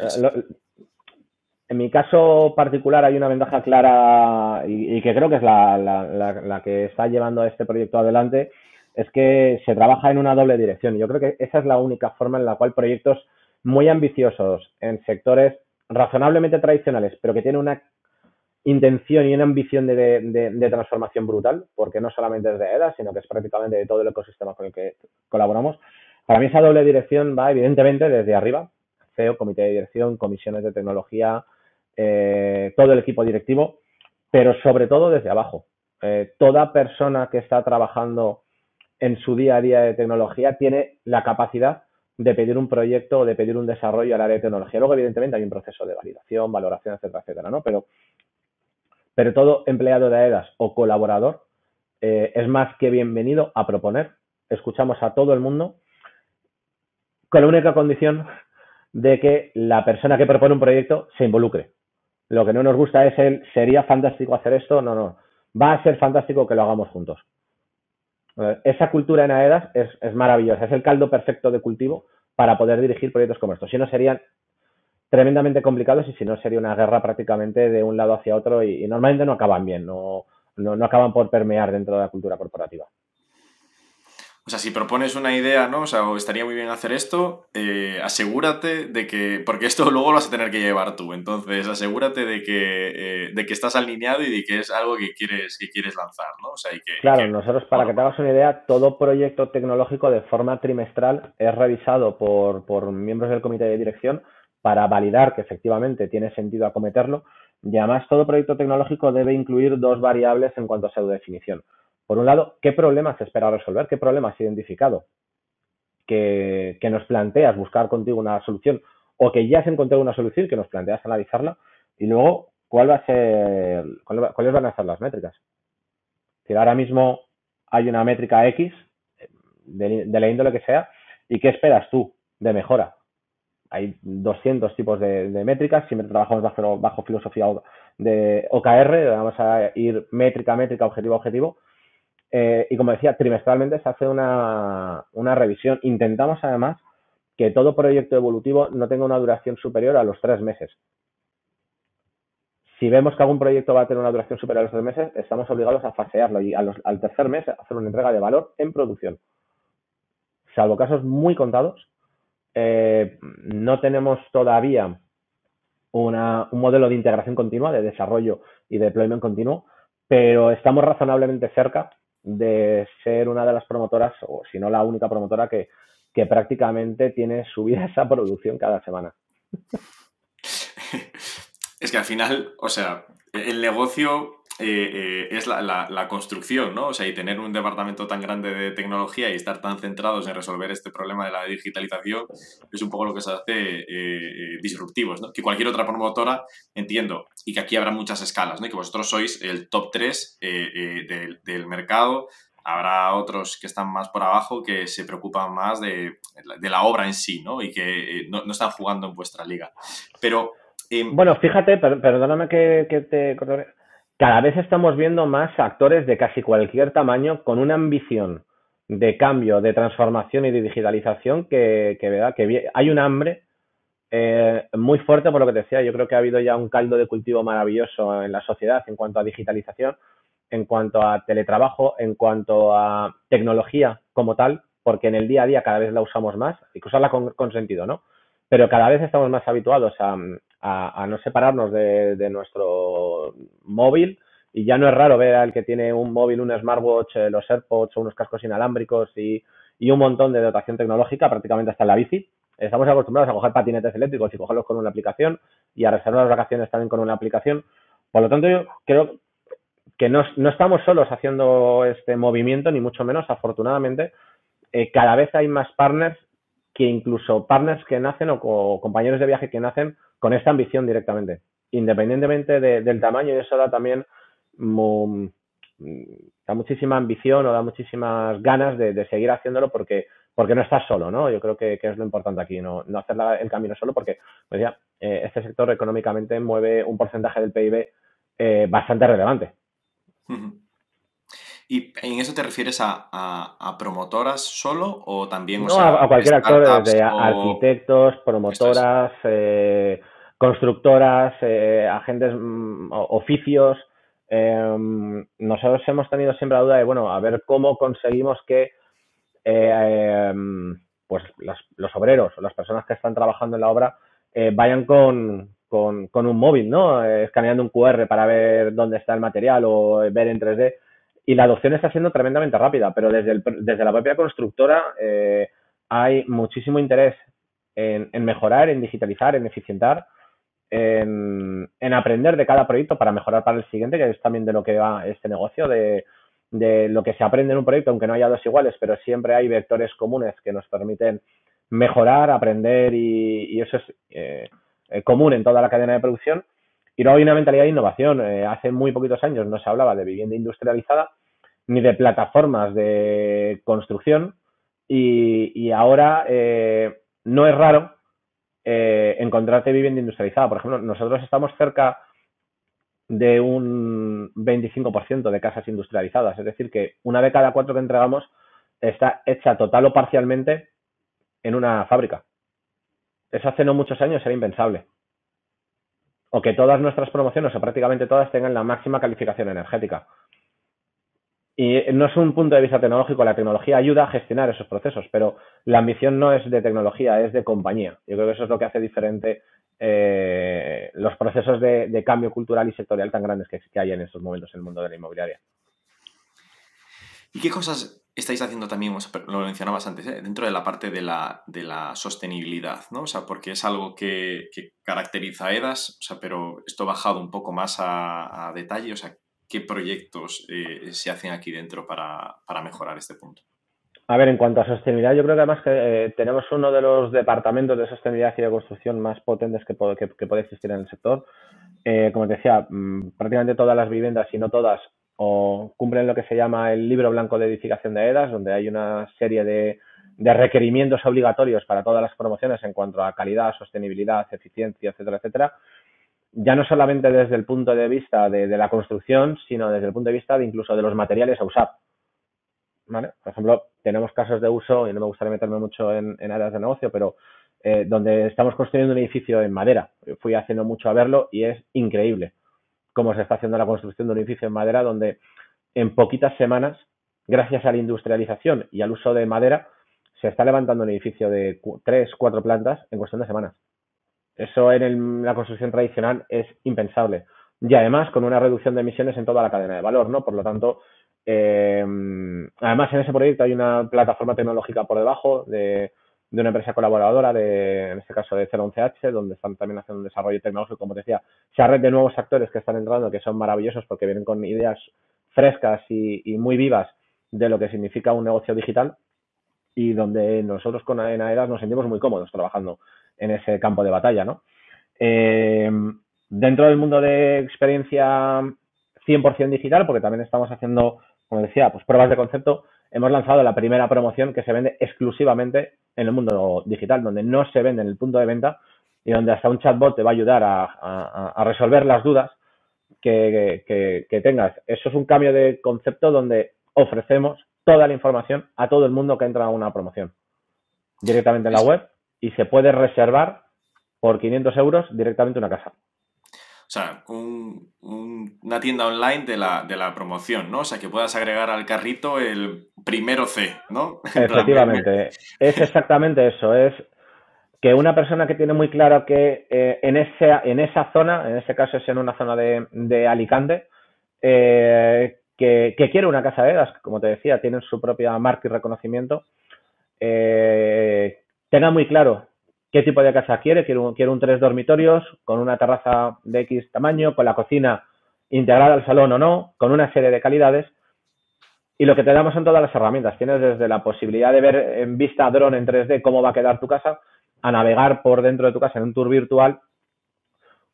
en mi caso particular hay una ventaja clara y, que creo que es la, que está llevando este proyecto adelante, es que se trabaja en una doble dirección. Yo creo que esa es la única forma en la cual proyectos muy ambiciosos en sectores razonablemente tradicionales, pero que tienen una intención y una ambición de, transformación brutal, porque no solamente es de EDA, sino que es prácticamente de todo el ecosistema con el que colaboramos. Para mí esa doble dirección va evidentemente desde arriba, CEO, comité de dirección, comisiones de tecnología, eh, todo el equipo directivo, pero sobre todo desde abajo. Eh, toda persona que está trabajando en su día a día de tecnología tiene la capacidad de pedir un proyecto o de pedir un desarrollo al área de tecnología. Luego, evidentemente, hay un proceso de validación, valoración, etcétera, etcétera, ¿no? Pero, pero todo empleado de AEDAS o colaborador eh, es más que bienvenido a proponer. Escuchamos a todo el mundo con la única condición de que la persona que propone un proyecto se involucre. Lo que no nos gusta es el, ¿sería fantástico hacer esto? No, no. Va a ser fantástico que lo hagamos juntos. Esa cultura en AEDAS es, maravillosa, es el caldo perfecto de cultivo para poder dirigir proyectos como estos. Si no, serían tremendamente complicados y si no, sería una guerra prácticamente de un lado hacia otro y, normalmente no acaban bien, no, no acaban por permear dentro de la cultura corporativa. O sea, si propones una idea, ¿no? O sea, estaría muy bien hacer esto, eh, asegúrate de que, porque esto (laughs) luego lo vas a tener que llevar tú, entonces asegúrate de que, eh, de que estás alineado y de que es algo que quieres, que quieres lanzar, ¿no? O sea, y que, claro, nosotros, para que te hagas una idea, todo proyecto tecnológico de forma trimestral es revisado por, por miembros del comité de dirección para validar que efectivamente tiene sentido acometerlo. Y además, todo proyecto tecnológico debe incluir dos variables en cuanto a su definición. Por un lado, ¿qué problemas se espera resolver? ¿Qué problemas has identificado? Que, nos planteas buscar contigo una solución o que ya has encontrado una solución que nos planteas analizarla y luego cuál va a ser, cuáles van a ser las métricas. Si ahora mismo hay una métrica X de, la índole que sea y qué esperas tú de mejora. Hay 200 tipos de, métricas, siempre trabajamos bajo, filosofía de OKR, vamos a ir métrica, métrica, objetivo, objetivo eh, y como decía, trimestralmente se hace una, revisión. Intentamos además que todo proyecto evolutivo no tenga una duración superior a los tres meses. Si vemos que algún proyecto va a tener una duración superior a los tres meses, estamos obligados a fasearlo y al tercer mes hacer una entrega de valor en producción. Salvo casos muy contados, eh, no tenemos todavía un modelo de integración continua, de desarrollo y de deployment continuo, pero estamos razonablemente cerca de ser una de las promotoras, o si no la única promotora que, que prácticamente tiene subida esa producción cada semana. Es que al final, o sea, el negocio eh, eh, es la, construcción, ¿no? O sea, y tener un departamento tan grande de tecnología y estar tan centrados en resolver este problema de la digitalización es un poco lo que se hace eh, disruptivos, ¿no? Que cualquier otra promotora, entiendo, y que aquí habrá muchas escalas, ¿no? Que vosotros sois el top 3 del, mercado, habrá otros que están más por abajo que se preocupan más de, la obra en sí, ¿no? Y que no, están jugando en vuestra liga. Pero... Em, bueno, fíjate, perdóname que, que te cada vez estamos viendo más actores de casi cualquier tamaño con una ambición de cambio, de transformación y de digitalización que, que, que hay un hambre eh, muy fuerte por lo que te decía. Yo creo que ha habido ya un caldo de cultivo maravilloso en la sociedad en cuanto a digitalización, en cuanto a teletrabajo, en cuanto a tecnología como tal, porque en el día a día cada vez la usamos más y que usarla con sentido, ¿no? Pero cada vez estamos más habituados a, a, no separarnos de, nuestro móvil y ya no es raro ver al que tiene un móvil, un smartwatch, eh, los AirPods o unos cascos inalámbricos y, un montón de dotación tecnológica, prácticamente hasta en la bici. Estamos acostumbrados a coger patinetes eléctricos y cogerlos con una aplicación y a reservar las vacaciones también con una aplicación. Por lo tanto, yo creo que no, estamos solos haciendo este movimiento, ni mucho menos, afortunadamente. Eh, cada vez hay más partners que incluso partners que nacen o compañeros de viaje que nacen con esta ambición directamente, independientemente del tamaño, y eso da también da muchísima ambición o da muchísimas ganas de, seguir haciéndolo porque, porque no estás solo, ¿no? Yo creo que, es lo importante aquí, no, no hacer el camino solo porque, pues ya, eh, este sector económicamente mueve un porcentaje del PIB eh, bastante relevante. ¿Y en eso te refieres a, promotoras solo o también? No, a, cualquier actor, desde arquitectos, promotoras, eh, constructoras, eh, agentes, mm, oficios. Em, nosotros hemos tenido siempre la duda de, bueno, a ver cómo conseguimos que eh, em, pues los obreros o las personas que están trabajando en la obra vayan con, con, un móvil, ¿no? escaneando un QR para ver dónde está el material o ver en 3D y la adopción está siendo tremendamente rápida, pero desde, desde la propia constructora eh, hay muchísimo interés en, mejorar, en digitalizar, en eficientar, en, aprender de cada proyecto para mejorar para el siguiente, que es también de lo que va este negocio, de, lo que se aprende en un proyecto, aunque no haya dos iguales, pero siempre hay vectores comunes que nos permiten mejorar, aprender y, eso es eh, eh, común en toda la cadena de producción. Y luego hay una mentalidad de innovación. Eh, hace muy poquitos años no se hablaba de vivienda industrializada ni de plataformas de construcción y, ahora eh, no es raro eh, encontrarte vivienda industrializada. Por ejemplo, nosotros estamos cerca de un 25% de casas industrializadas, es decir, que una de cada cuatro que entregamos está hecha total o parcialmente en una fábrica. Eso hace no muchos años era impensable o que todas nuestras promociones o prácticamente todas tengan la máxima calificación energética. Y no es un punto de vista tecnológico, la tecnología ayuda a gestionar esos procesos, pero la ambición no es de tecnología, es de compañía. Yo creo que eso es lo que hace diferente eh, los procesos de, cambio cultural y sectorial tan grandes que, que hay en estos momentos en el mundo de la inmobiliaria. ¿Y qué cosas estáis haciendo también, lo mencionabas antes, ¿eh? dentro de la parte de la, de la, sostenibilidad, ¿no? O sea, porque es algo que, caracteriza a EDAS, o sea, pero esto bajado un poco más a, detalle, o sea, ¿qué proyectos eh, se hacen aquí dentro para, mejorar este punto? A ver, en cuanto a sostenibilidad, yo creo que además que eh, tenemos uno de los departamentos de sostenibilidad y de construcción más potentes que, puede, que, puede existir en el sector. como te decía, mm, prácticamente todas las viviendas, si no todas, o cumplen lo que se llama el libro blanco de edificación de EDAS, donde hay una serie de, requerimientos obligatorios para todas las promociones en cuanto a calidad, sostenibilidad, eficiencia, etcétera, etcétera. Ya no solamente desde el punto de vista de, la construcción, sino desde el punto de vista de incluso de los materiales a usar. ¿Vale? Por ejemplo, tenemos casos de uso, y no me gustaría meterme mucho en, áreas de negocio, pero eh, donde estamos construyendo un edificio en madera. Fui haciendo mucho a verlo y es increíble cómo se está haciendo la construcción de un edificio en madera, donde en poquitas semanas, gracias a la industrialización y al uso de madera, se está levantando un edificio de tres, cuatro plantas en cuestión de semanas. Eso en la construcción tradicional es impensable. Y además con una reducción de emisiones en toda la cadena de valor, ¿no? Por lo tanto, eh, además en ese proyecto hay una plataforma tecnológica por debajo de de una empresa colaboradora, de, en este caso de 011H, donde están también haciendo un desarrollo tecnológico, como decía, esa red de nuevos actores que están entrando, que son maravillosos porque vienen con ideas frescas y, muy vivas de lo que significa un negocio digital y donde nosotros con en nos sentimos muy cómodos trabajando en ese campo de batalla, ¿no? Eh, dentro del mundo de experiencia 100% digital, porque también estamos haciendo, como decía, pues pruebas de concepto, hemos lanzado la primera promoción que se vende exclusivamente en el mundo digital, donde no se vende en el punto de venta y donde hasta un chatbot te va a ayudar a, resolver las dudas que, tengas. Eso es un cambio de concepto donde ofrecemos toda la información a todo el mundo que entra a una promoción directamente en la web y se puede reservar por 500 euros directamente una casa. O sea, una tienda online de la, de la promoción, ¿no? O sea, que puedas agregar al carrito el primero C, ¿no? (laughs) Efectivamente, es exactamente eso, es que una persona que tiene muy claro que eh, en, ese, en esa zona, en ese caso es en una zona de, Alicante, eh, que, quiere una casa de EDAS, como te decía, tienen su propia marca y reconocimiento, eh, tenga muy claro qué tipo de casa quiere. Quiero un tres dormitorios con una terraza de X tamaño, con la cocina integrada al salón o no, con una serie de calidades. Y lo que te damos son todas las herramientas. Tienes desde la posibilidad de ver en vista dron en 3D cómo va a quedar tu casa, a navegar por dentro de tu casa en un tour virtual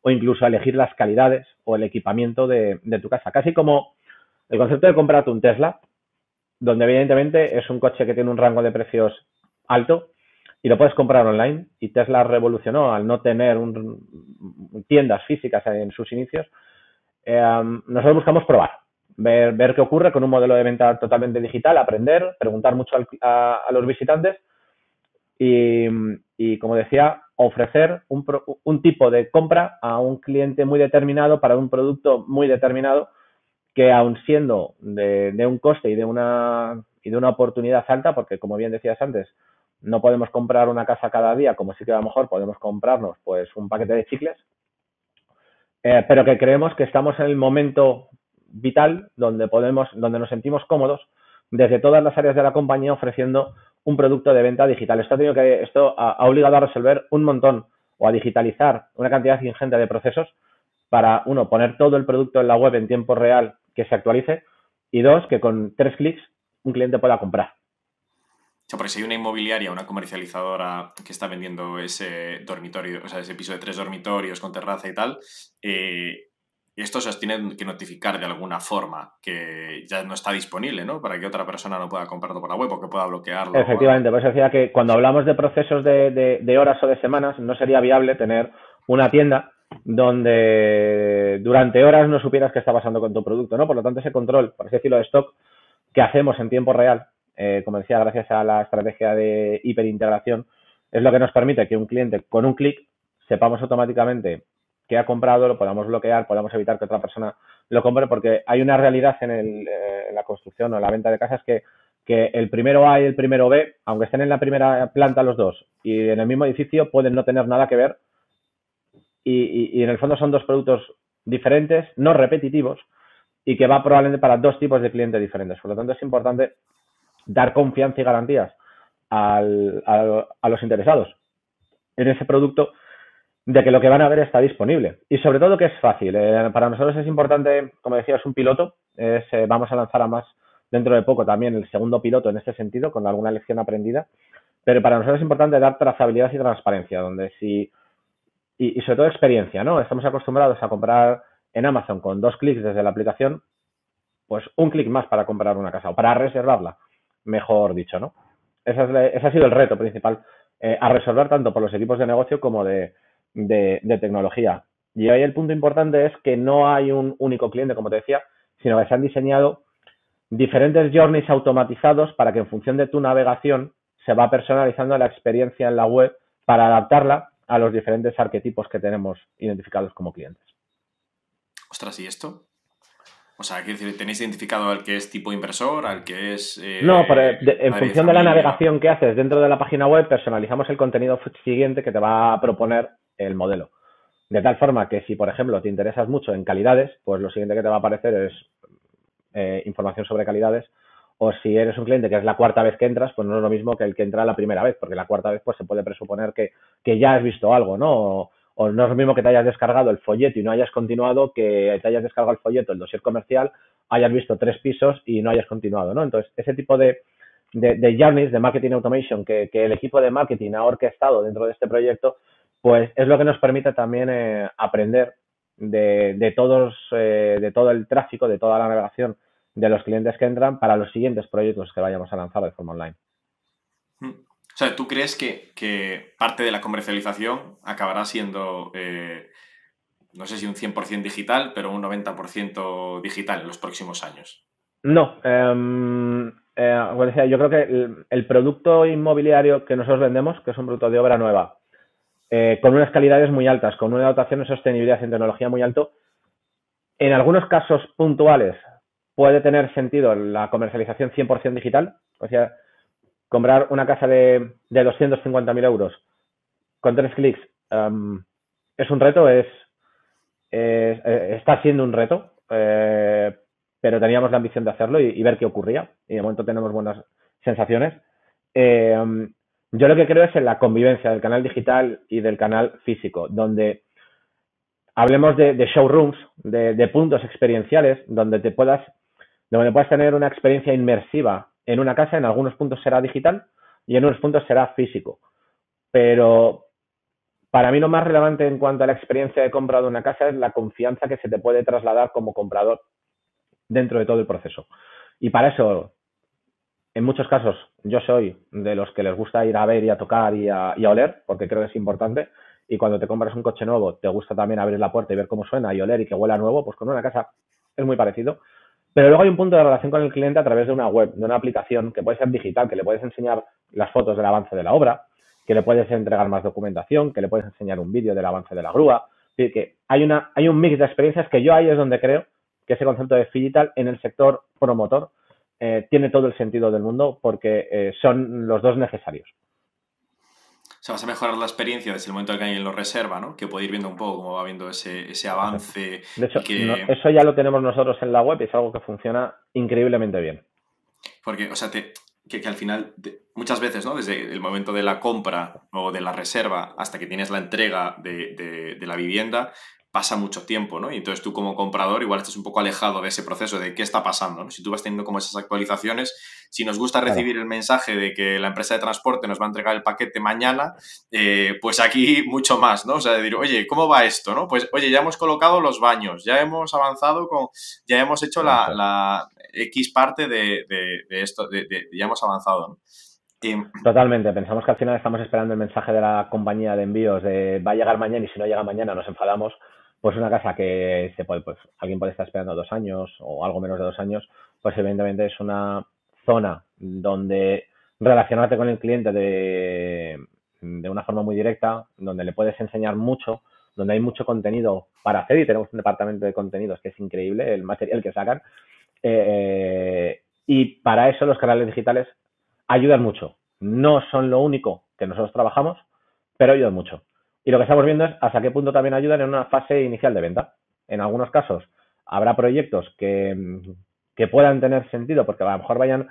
o incluso a elegir las calidades o el equipamiento de, tu casa. Casi como El concepto de comprarte un Tesla, donde evidentemente es un coche que tiene un rango de precios alto y lo puedes comprar online. Y Tesla revolucionó al no tener tiendas físicas en sus inicios. Eh, nosotros buscamos probar, ver, ver qué ocurre con un modelo de venta totalmente digital, aprender, preguntar mucho a, los visitantes y, como decía, ofrecer un, un, tipo de compra a un cliente muy determinado para un producto muy determinado que aun siendo de, de, un coste y de una y de una oportunidad alta, porque como bien decías antes, no podemos comprar una casa cada día, como sí que a lo mejor podemos comprarnos pues un paquete de chicles, eh, pero que creemos que estamos en el momento vital donde podemos, donde nos sentimos cómodos desde todas las áreas de la compañía ofreciendo un producto de venta digital. Esto ha, obligado a resolver un montón o a digitalizar una cantidad ingente de procesos para, uno, poner todo el producto en la web en tiempo real que se actualice y dos, que con tres clics un cliente pueda comprar. O sea, porque si hay una inmobiliaria, una comercializadora que está vendiendo ese dormitorio, o sea, ese piso de tres dormitorios con terraza y tal, eh, esto se os tiene que notificar de alguna forma que ya no está disponible, ¿no? Para que otra persona no pueda comprarlo por la web o que pueda bloquearlo. Efectivamente, pues decía que cuando hablamos de procesos de, horas o de semanas, no sería viable tener una tienda donde durante horas no supieras qué está pasando con tu producto, ¿no? Por lo tanto, ese control, por así decirlo, de stock que hacemos en tiempo real, eh, como decía, gracias a la estrategia de hiperintegración, es lo que nos permite que un cliente con un clic sepamos automáticamente que ha comprado, lo podamos bloquear, podamos evitar que otra persona lo compre, porque hay una realidad en, el, eh, en la construcción o la venta de casas que, que el primero A y el primero B, aunque estén en la primera planta los dos y en el mismo edificio, pueden no tener nada que ver y, y, en el fondo son dos productos diferentes, no repetitivos y que va probablemente para dos tipos de clientes diferentes. Por lo tanto, es importante dar confianza y garantías al, a los interesados en ese producto de que lo que van a ver está disponible. Y sobre todo que es fácil. Eh, para nosotros es importante, como decías, un piloto. Es, eh, vamos a lanzar a más dentro de poco también el segundo piloto en este sentido, con alguna lección aprendida. Pero para nosotros es importante dar trazabilidad y transparencia, donde si, y, sobre todo experiencia, ¿no? Estamos acostumbrados a comprar en Amazon con dos clics desde la aplicación, pues un clic más para comprar una casa o para reservarla, mejor dicho, ¿no? Ese, ha sido el reto principal eh, a resolver tanto por los equipos de negocio como de, de, tecnología. Y ahí el punto importante es que no hay un único cliente, como te decía, sino que se han diseñado diferentes journeys automatizados para que en función de tu navegación se va personalizando la experiencia en la web para adaptarla a los diferentes arquetipos que tenemos identificados como clientes. Ostras, ¿y esto? O sea, ¿tenéis identificado al que es tipo inversor, al que es... Eh, no, en función de la navegación que haces dentro de la página web, personalizamos el contenido siguiente que te va a proponer el modelo. De tal forma que si, por ejemplo, te interesas mucho en calidades, pues lo siguiente que te va a aparecer es eh, información sobre calidades. O si eres un cliente que es la cuarta vez que entras, pues no es lo mismo que el que entra la primera vez, porque la cuarta vez pues se puede presuponer que, ya has visto algo, ¿no? O, no es lo mismo que te hayas descargado el folleto y no hayas continuado que te hayas descargado el folleto, el dossier comercial, hayas visto tres pisos y no hayas continuado, ¿no? Entonces, ese tipo de, de, journeys de marketing automation que, que el equipo de marketing ha orquestado dentro de este proyecto, pues es lo que nos permite también eh, aprender de, todos, eh, de todo el tráfico, de toda la navegación de los clientes que entran para los siguientes proyectos que vayamos a lanzar de forma online. Hmm. O sea, ¿tú crees que, parte de la comercialización acabará siendo, eh, no sé si un 100% digital, pero un 90% digital en los próximos años? No. Em, yo creo que el producto inmobiliario que nosotros vendemos, que es un producto de obra nueva, eh, con unas calidades muy altas, con una dotación de sostenibilidad en tecnología muy alto. En algunos casos puntuales puede tener sentido la comercialización 100% digital, o sea, comprar una casa de, de 250.000 euros con tres clics em, es un reto, es, eh, está siendo un reto, eh, pero teníamos la ambición de hacerlo y, ver qué ocurría y de momento tenemos buenas sensaciones. Em, yo lo que creo es en la convivencia del canal digital y del canal físico, donde hablemos de, showrooms, de, puntos experienciales, donde te puedas, donde puedas tener una experiencia inmersiva en una casa, en algunos puntos será digital y en unos puntos será físico. Pero para mí lo más relevante en cuanto a la experiencia de compra de una casa es la confianza que se te puede trasladar como comprador dentro de todo el proceso. Y para eso, en muchos casos, yo soy de los que les gusta ir a ver y a tocar y a, oler, porque creo que es importante. Y cuando te compras un coche nuevo, te gusta también abrir la puerta y ver cómo suena y oler y que huela nuevo, pues con una casa es muy parecido. Pero luego hay un punto de relación con el cliente a través de una web, de una aplicación que puede ser digital, que le puedes enseñar las fotos del avance de la obra, que le puedes entregar más documentación, que le puedes enseñar un vídeo del avance de la grúa. Que hay, una, hay un mix de experiencias que yo ahí es donde creo que ese concepto de digital en el sector promotor eh, tiene todo el sentido del mundo porque eh, son los dos necesarios. Sea, vas a mejorar la experiencia desde el momento en que alguien lo reserva, ¿no? Que puede ir viendo un poco cómo va viendo ese, ese avance. De hecho, eso ya lo tenemos nosotros en la web y es algo que funciona increíblemente bien. Porque, o sea, te, que, al final, muchas veces, ¿no? Desde el momento de la compra o de la reserva hasta que tienes la entrega de, de la vivienda, pasa mucho tiempo, ¿no? Y entonces tú como comprador igual estás un poco alejado de ese proceso de qué está pasando, ¿no? Si tú vas teniendo como esas actualizaciones, si nos gusta recibir el mensaje de que la empresa de transporte nos va a entregar el paquete mañana, eh, pues aquí (laughs) mucho más, ¿no? O sea, decir, oye, ¿cómo va esto, no? Pues, oye, ya hemos colocado los baños, ya hemos avanzado con, ya hemos hecho la, X parte de, esto, de, ya hemos avanzado, ¿no? Totalmente, pensamos que al final estamos esperando el mensaje de la compañía de envíos de va a llegar mañana y si no llega mañana nos enfadamos pues una casa que se puede, pues alguien puede estar esperando dos años o algo menos de dos años, pues evidentemente es una zona donde relacionarte con el cliente de, una forma muy directa, donde le puedes enseñar mucho, donde hay mucho contenido para hacer y tenemos un departamento de contenidos que es increíble, el material que sacan. Eh, y para eso los canales digitales ayudan mucho. No son lo único que nosotros trabajamos, pero ayudan mucho. Y lo que estamos viendo es hasta qué punto también ayudan en una fase inicial de venta. En algunos casos habrá proyectos que, puedan tener sentido porque a lo mejor vayan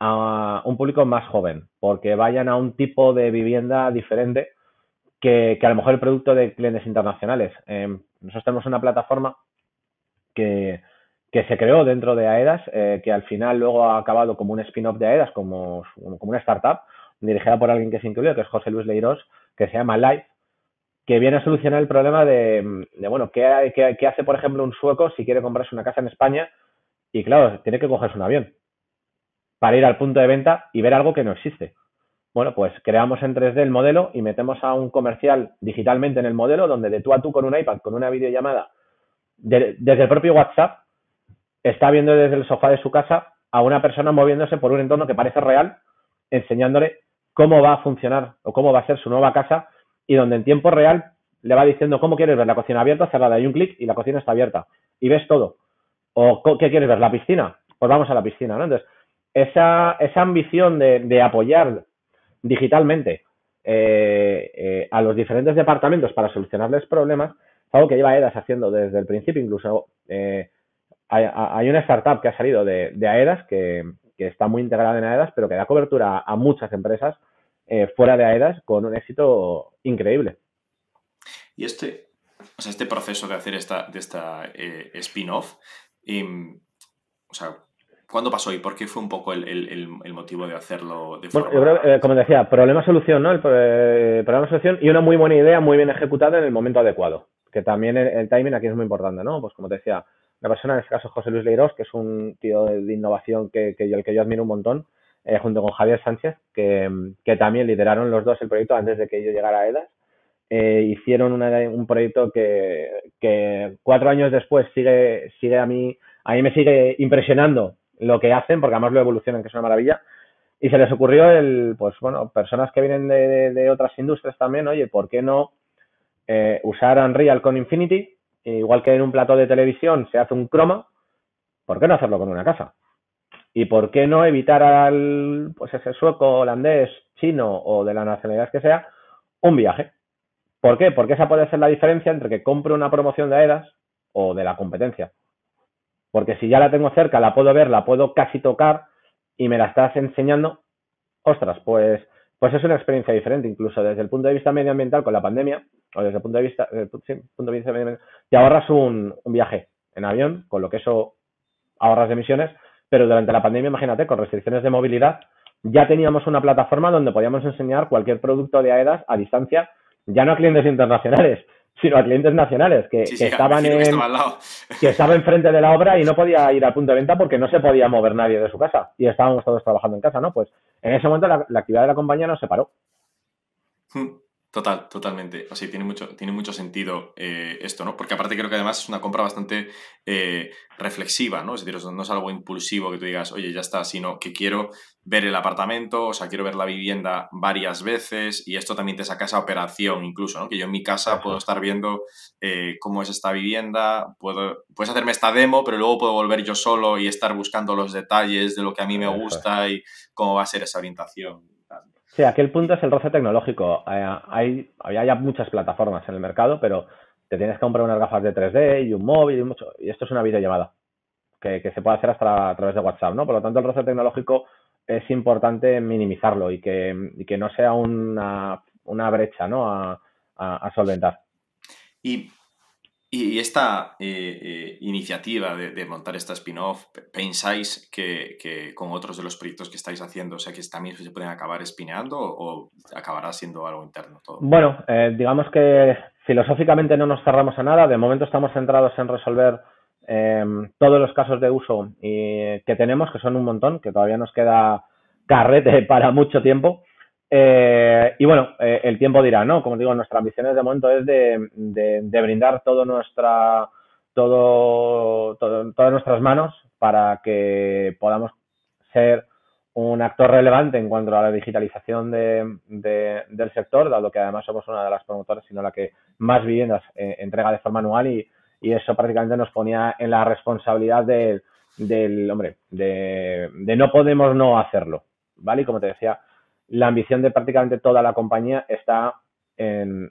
a un público más joven, porque vayan a un tipo de vivienda diferente que, a lo mejor el producto de clientes internacionales. Em, nosotros tenemos una plataforma que, se creó dentro de AEDAS, eh, que al final luego ha acabado como un spin-off de AEDAS, como, como una startup, dirigida por alguien que es incluido, que es José Luis Leirós, que se llama Live, que viene a solucionar el problema de, bueno, ¿qué, hace, por ejemplo, un sueco si quiere comprarse una casa en España? Y claro, tiene que cogerse un avión para ir al punto de venta y ver algo que no existe. Bueno, pues creamos en 3D el modelo y metemos a un comercial digitalmente en el modelo donde de tú a tú con un iPad, con una videollamada, desde el propio WhatsApp, está viendo desde el sofá de su casa a una persona moviéndose por un entorno que parece real, enseñándole cómo va a funcionar o cómo va a ser su nueva casa y donde en tiempo real le va diciendo cómo quieres ver la cocina abierta, cerrada, hay un clic y la cocina está abierta. Y ves todo. O qué quieres ver, la piscina, pues vamos a la piscina, ¿no? Entonces, esa, esa ambición de, apoyar digitalmente eh, eh, a los diferentes departamentos para solucionarles problemas es algo que lleva EDAS haciendo desde el principio, incluso eh, hay, una startup que ha salido de, de AEDAS que, que, está muy integrada en AEDAS, pero que da cobertura a muchas empresas eh, fuera de AEDAS con un éxito increíble. Y este, o sea, este proceso de hacer esta, de esta eh, spin-off, em, o sea, ¿cuándo pasó y por qué fue un poco el, motivo de hacerlo de forma... Bueno, yo creo, eh, como decía, problema-solución, ¿no? El problema-solución y una muy buena idea, muy bien ejecutada en el momento adecuado. Que también el, timing aquí es muy importante, ¿no? Pues como te decía, la persona, en este caso José Luis Leiros, que es un tío de, innovación que, que, yo, el que yo admiro un montón, eh, junto con Javier Sánchez, que, también lideraron los dos el proyecto antes de que yo llegara a EDAS. Eh, hicieron un proyecto que, cuatro años después sigue, sigue a mí, a mí me sigue impresionando lo que hacen, porque además lo evolucionan, que es una maravilla. Y se les ocurrió el, pues bueno, personas que vienen de, otras industrias también, oye, ¿por qué no eh, usar Unreal con Infinity? Igual que en un plato de televisión se hace un croma, ¿por qué no hacerlo con una casa? ¿Y por qué no evitar al, pues ese sueco, holandés, chino o de la nacionalidad que sea, un viaje? ¿Por qué? Porque esa puede ser la diferencia entre que compre una promoción de AEDAS o de la competencia. Porque si ya la tengo cerca, la puedo ver, la puedo casi tocar y me la estás enseñando, ostras, pues, pues es una experiencia diferente, incluso desde el punto de vista medioambiental con la pandemia, o desde el punto de vista, eh, punto de vista medioambiental, te ahorras un, viaje en avión, con lo que eso ahorras emisiones, pero durante la pandemia, imagínate, con restricciones de movilidad, ya teníamos una plataforma donde podíamos enseñar cualquier producto de AEDAS a distancia, ya no a clientes internacionales, sino a clientes nacionales que, estaban en, que, estaba enfrente de la obra y no podía ir al punto de venta porque no se podía mover nadie de su casa y estábamos todos trabajando en casa, ¿no? Pues en ese momento la, la actividad de la compañía no se paró. Hmm. Total, totalmente. O sea, tiene mucho, tiene mucho sentido eh, esto, ¿no? Porque aparte creo que además es una compra bastante eh, reflexiva, ¿no? Es decir, no es algo impulsivo que tú digas, oye, ya está, sino que quiero ver el apartamento, o sea, quiero ver la vivienda varias veces y esto también te saca esa operación incluso, ¿no? Que yo en mi casa puedo estar viendo eh, cómo es esta vivienda, puedo, puedes hacerme esta demo, pero luego puedo volver yo solo y estar buscando los detalles de lo que a mí me gusta y cómo va a ser esa orientación. Sí, aquel punto es el roce tecnológico. Eh, hay, hay ya muchas plataformas en el mercado, pero te tienes que comprar unas gafas de 3D y un móvil y mucho. Y esto es una videollamada que, que se puede hacer hasta a través de WhatsApp, ¿no? Por lo tanto, el roce tecnológico es importante minimizarlo y que, y que no sea una, una brecha, ¿no? A, a, a solventar. Y y esta eh, eh, iniciativa de, montar esta spin-off, ¿pensáis que, con otros de los proyectos que estáis haciendo, o sea, que también se pueden acabar espineando o, acabará siendo algo interno todo? Bueno, eh, digamos que filosóficamente no nos cerramos a nada. De momento estamos centrados en resolver em, todos los casos de uso y, que tenemos, que son un montón, que todavía nos queda carrete (laughs) para mucho tiempo. Eh, y bueno, eh, el tiempo dirá, ¿no? Como digo, nuestra ambición de momento es de, de, brindar todo nuestra, todo, todas nuestras manos para que podamos ser un actor relevante en cuanto a la digitalización de, del sector, dado que además somos una de las promotoras, sino la que más viviendas eh, entrega de forma anual y, y, eso prácticamente nos ponía en la responsabilidad de, del, hombre, de, de no podemos no hacerlo, ¿vale? Y como te decía, la ambición de prácticamente toda la compañía está en,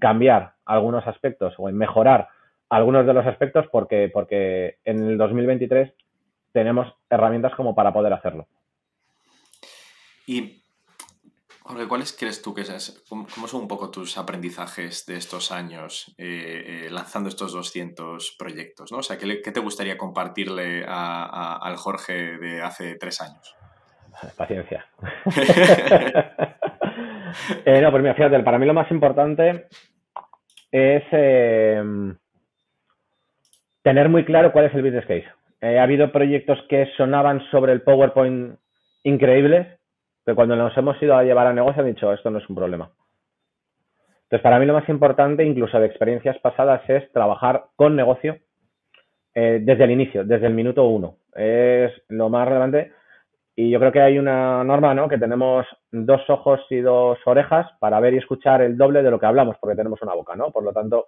cambiar algunos aspectos o en mejorar algunos de los aspectos porque, porque en el 2023 tenemos herramientas como para poder hacerlo. Y, Jorge, ¿cuáles crees tú que es, cómo son un poco tus aprendizajes de estos años eh, eh, lanzando estos 200 proyectos? ¿no? O sea, ¿qué, te gustaría compartirle al Jorge de hace tres años? (laughs) Paciencia. (laughs) eh, no, pues mira, fíjate, para mí lo más importante es eh, tener muy claro cuál es el business case. Eh, ha habido proyectos que sonaban sobre el PowerPoint increíbles, pero cuando nos hemos ido a llevar a negocio han dicho, esto no es un problema. Entonces, para mí lo más importante, incluso de experiencias pasadas, es trabajar con negocio eh, desde el inicio, desde el minuto uno. Es lo más relevante y yo creo que hay una norma, ¿no? Que tenemos dos ojos y dos orejas para ver y escuchar el doble de lo que hablamos, porque tenemos una boca, ¿no? Por lo tanto,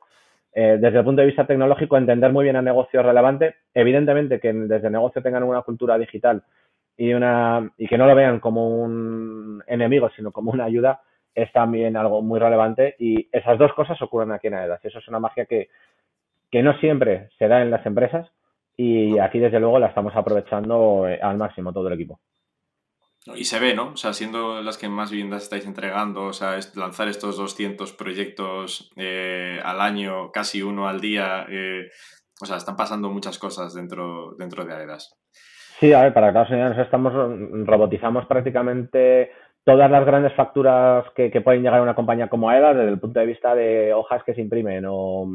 eh, desde el punto de vista tecnológico, entender muy bien el negocio relevante. Evidentemente que desde el negocio tengan una cultura digital y, una, y que no lo vean como un enemigo, sino como una ayuda, es también algo muy relevante. Y esas dos cosas ocurren aquí en AEDAS. Eso es una magia que, que no siempre se da en las empresas y aquí, desde luego, la estamos aprovechando eh, al máximo todo el equipo. Y se ve, ¿no? O sea, siendo las que más viviendas estáis entregando, o sea, lanzar estos 200 proyectos eh, al año, casi uno al día, eh, o sea, están pasando muchas cosas dentro, dentro de AEDAS. Sí, a ver, para que los estamos, robotizamos prácticamente todas las grandes facturas que, pueden llegar a una compañía como AEDAS desde el punto de vista de hojas que se imprimen, o,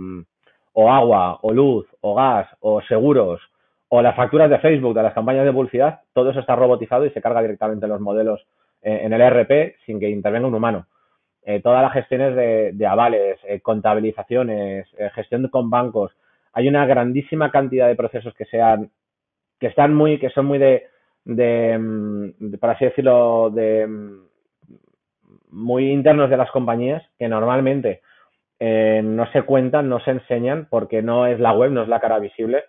o agua, o luz, o gas, o seguros, o las facturas de Facebook, de las campañas de publicidad, todo eso está robotizado y se carga directamente en los modelos eh, en el ERP sin que intervenga un humano. Eh, todas las gestiones de, avales, eh, contabilizaciones, gestión con bancos, hay una grandísima cantidad de procesos que sean, que están muy, que son muy de, de, mm, decirlo, de mm, muy internos de las compañías que normalmente no se cuentan, no se enseñan porque no es la web, no es la cara visible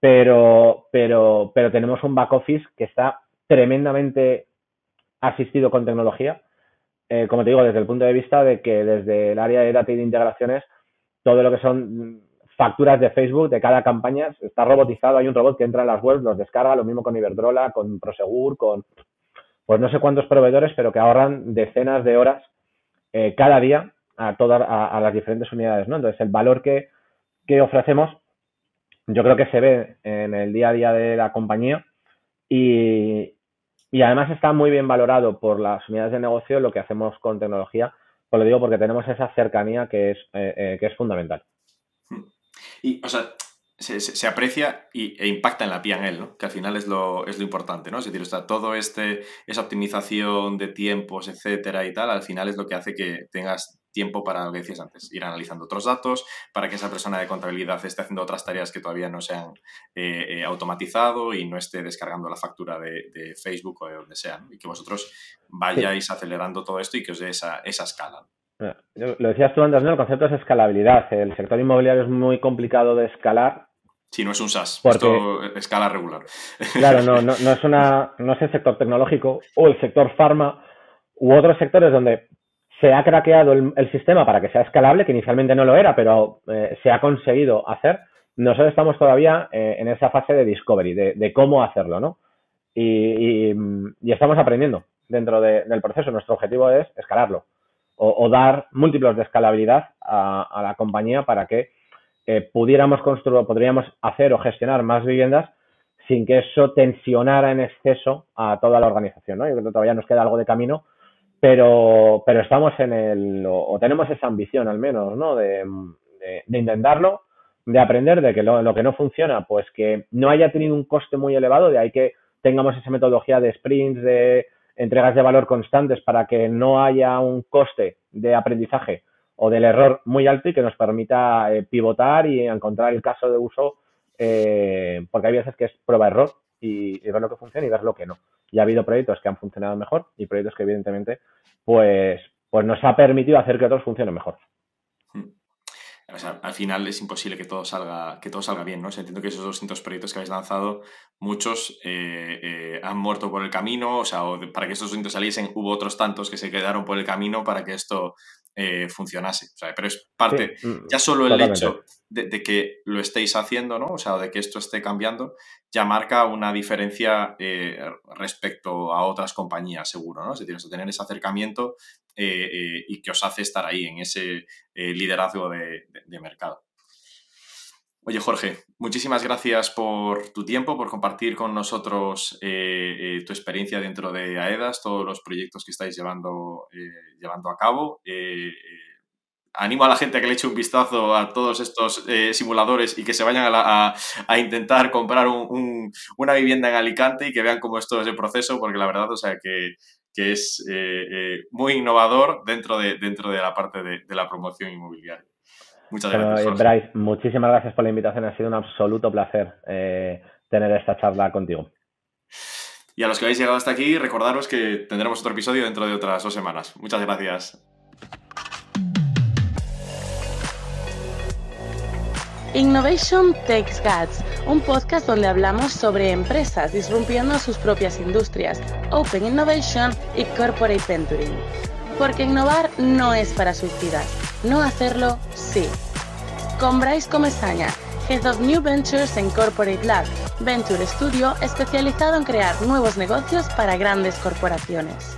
pero, pero, pero tenemos un back office que está tremendamente asistido con tecnología. Eh, como te digo, desde el punto de vista de que desde el área de data y de integraciones, todo lo que son facturas de Facebook de cada campaña está robotizado. Hay un robot que entra en las webs, los descarga, lo mismo con Iberdrola, con Prosegur, con pues no sé cuántos proveedores, pero que ahorran decenas de horas eh, cada día a todas a, las diferentes unidades, ¿no? Entonces el valor que, que ofrecemos yo creo que se ve en el día a día de la compañía y, además está muy bien valorado por las unidades de negocio lo que hacemos con tecnología, Pues lo digo porque tenemos esa cercanía que es, eh, eh, que es fundamental. Y, o sea, se, aprecia y, e impacta en la PNL, ¿no? Que al final es lo, es lo importante, ¿no? Es decir, o todo este, esa optimización de tiempos, etcétera y tal, al final es lo que hace que tengas tiempo para lo que decías antes, ir analizando otros datos, para que esa persona de contabilidad esté haciendo otras tareas que todavía no se han eh, eh, automatizado y no esté descargando la factura de, Facebook o de donde sea, y que vosotros vayáis acelerando todo esto y que os dé esa, esa escala. Lo decías tú antes, ¿no? El concepto es escalabilidad. El sector inmobiliario es muy complicado de escalar si no es un SaaS, esto escala regular. Claro, no, no, no, es una, (laughs) no es el sector tecnológico o el sector farma u otros sectores donde se ha craqueado el, sistema para que sea escalable, que inicialmente no lo era, pero eh, se ha conseguido hacer. Nosotros estamos todavía eh, en esa fase de discovery, de, cómo hacerlo, ¿no? Y, estamos aprendiendo dentro del proceso. Nuestro objetivo es escalarlo o, dar múltiplos de escalabilidad a la compañía para que pudiéramos construir, podríamos hacer o gestionar más viviendas sin que eso tensionara en exceso a toda la organización, ¿no? Yo creo que todavía nos queda algo de camino, pero, pero estamos en el, o, tenemos esa ambición al menos, ¿no? De, intentarlo, de aprender de que lo, que no funciona, pues que no haya tenido un coste muy elevado, de ahí que tengamos esa metodología de sprints, de entregas de valor constantes para que no haya un coste de aprendizaje o del error muy alto y que nos permita eh, pivotar y encontrar el caso de uso, eh, porque hay veces que es prueba-error y, ver lo que funciona y ver lo que no. Y ha habido proyectos que han funcionado mejor y proyectos que evidentemente pues, pues nos ha permitido hacer que otros funcionen mejor. Hmm. al final es imposible que todo salga, que todo salga bien, ¿no? entiendo que esos 200 proyectos que habéis lanzado, muchos eh, han muerto por el camino, o sea, para que estos 200 saliesen, hubo otros tantos que se quedaron por el camino para que esto eh, funcionase. pero es parte, mm, ya solo el hecho de, que lo estéis haciendo, ¿no? O sea, de que esto esté cambiando, ya marca una diferencia eh, respecto a otras compañías, seguro, ¿no? Es decir, tener ese acercamiento eh, y que os hace estar ahí en ese liderazgo de, mercado. Oye, Jorge, muchísimas gracias por tu tiempo, por compartir con nosotros tu experiencia dentro de AEDAS, todos los proyectos que estáis llevando llevando a cabo. Eh, eh, animo a la gente a que le eche un vistazo a todos estos eh, simuladores y que se vayan a, intentar comprar una vivienda en Alicante y que vean cómo es el proceso, porque la verdad, o sea, que, es muy innovador dentro de, dentro de la parte de, la promoción inmobiliaria. Muchas gracias. Bryce, muchísimas gracias por la invitación. Ha sido un absoluto placer tener esta charla contigo. Y a los que habéis llegado hasta aquí, recordaros que tendremos otro episodio dentro de otras dos semanas. Muchas gracias. Innovation Takes Guts, un podcast donde hablamos sobre empresas disrumpiendo sus propias industrias, Open Innovation y Corporate Venturing. Porque innovar no es para suicidas, no hacerlo sí. Con Bryce Comesaña, Head of New Ventures en Corporate Lab, Venture Studio especializado en crear nuevos negocios para grandes corporaciones.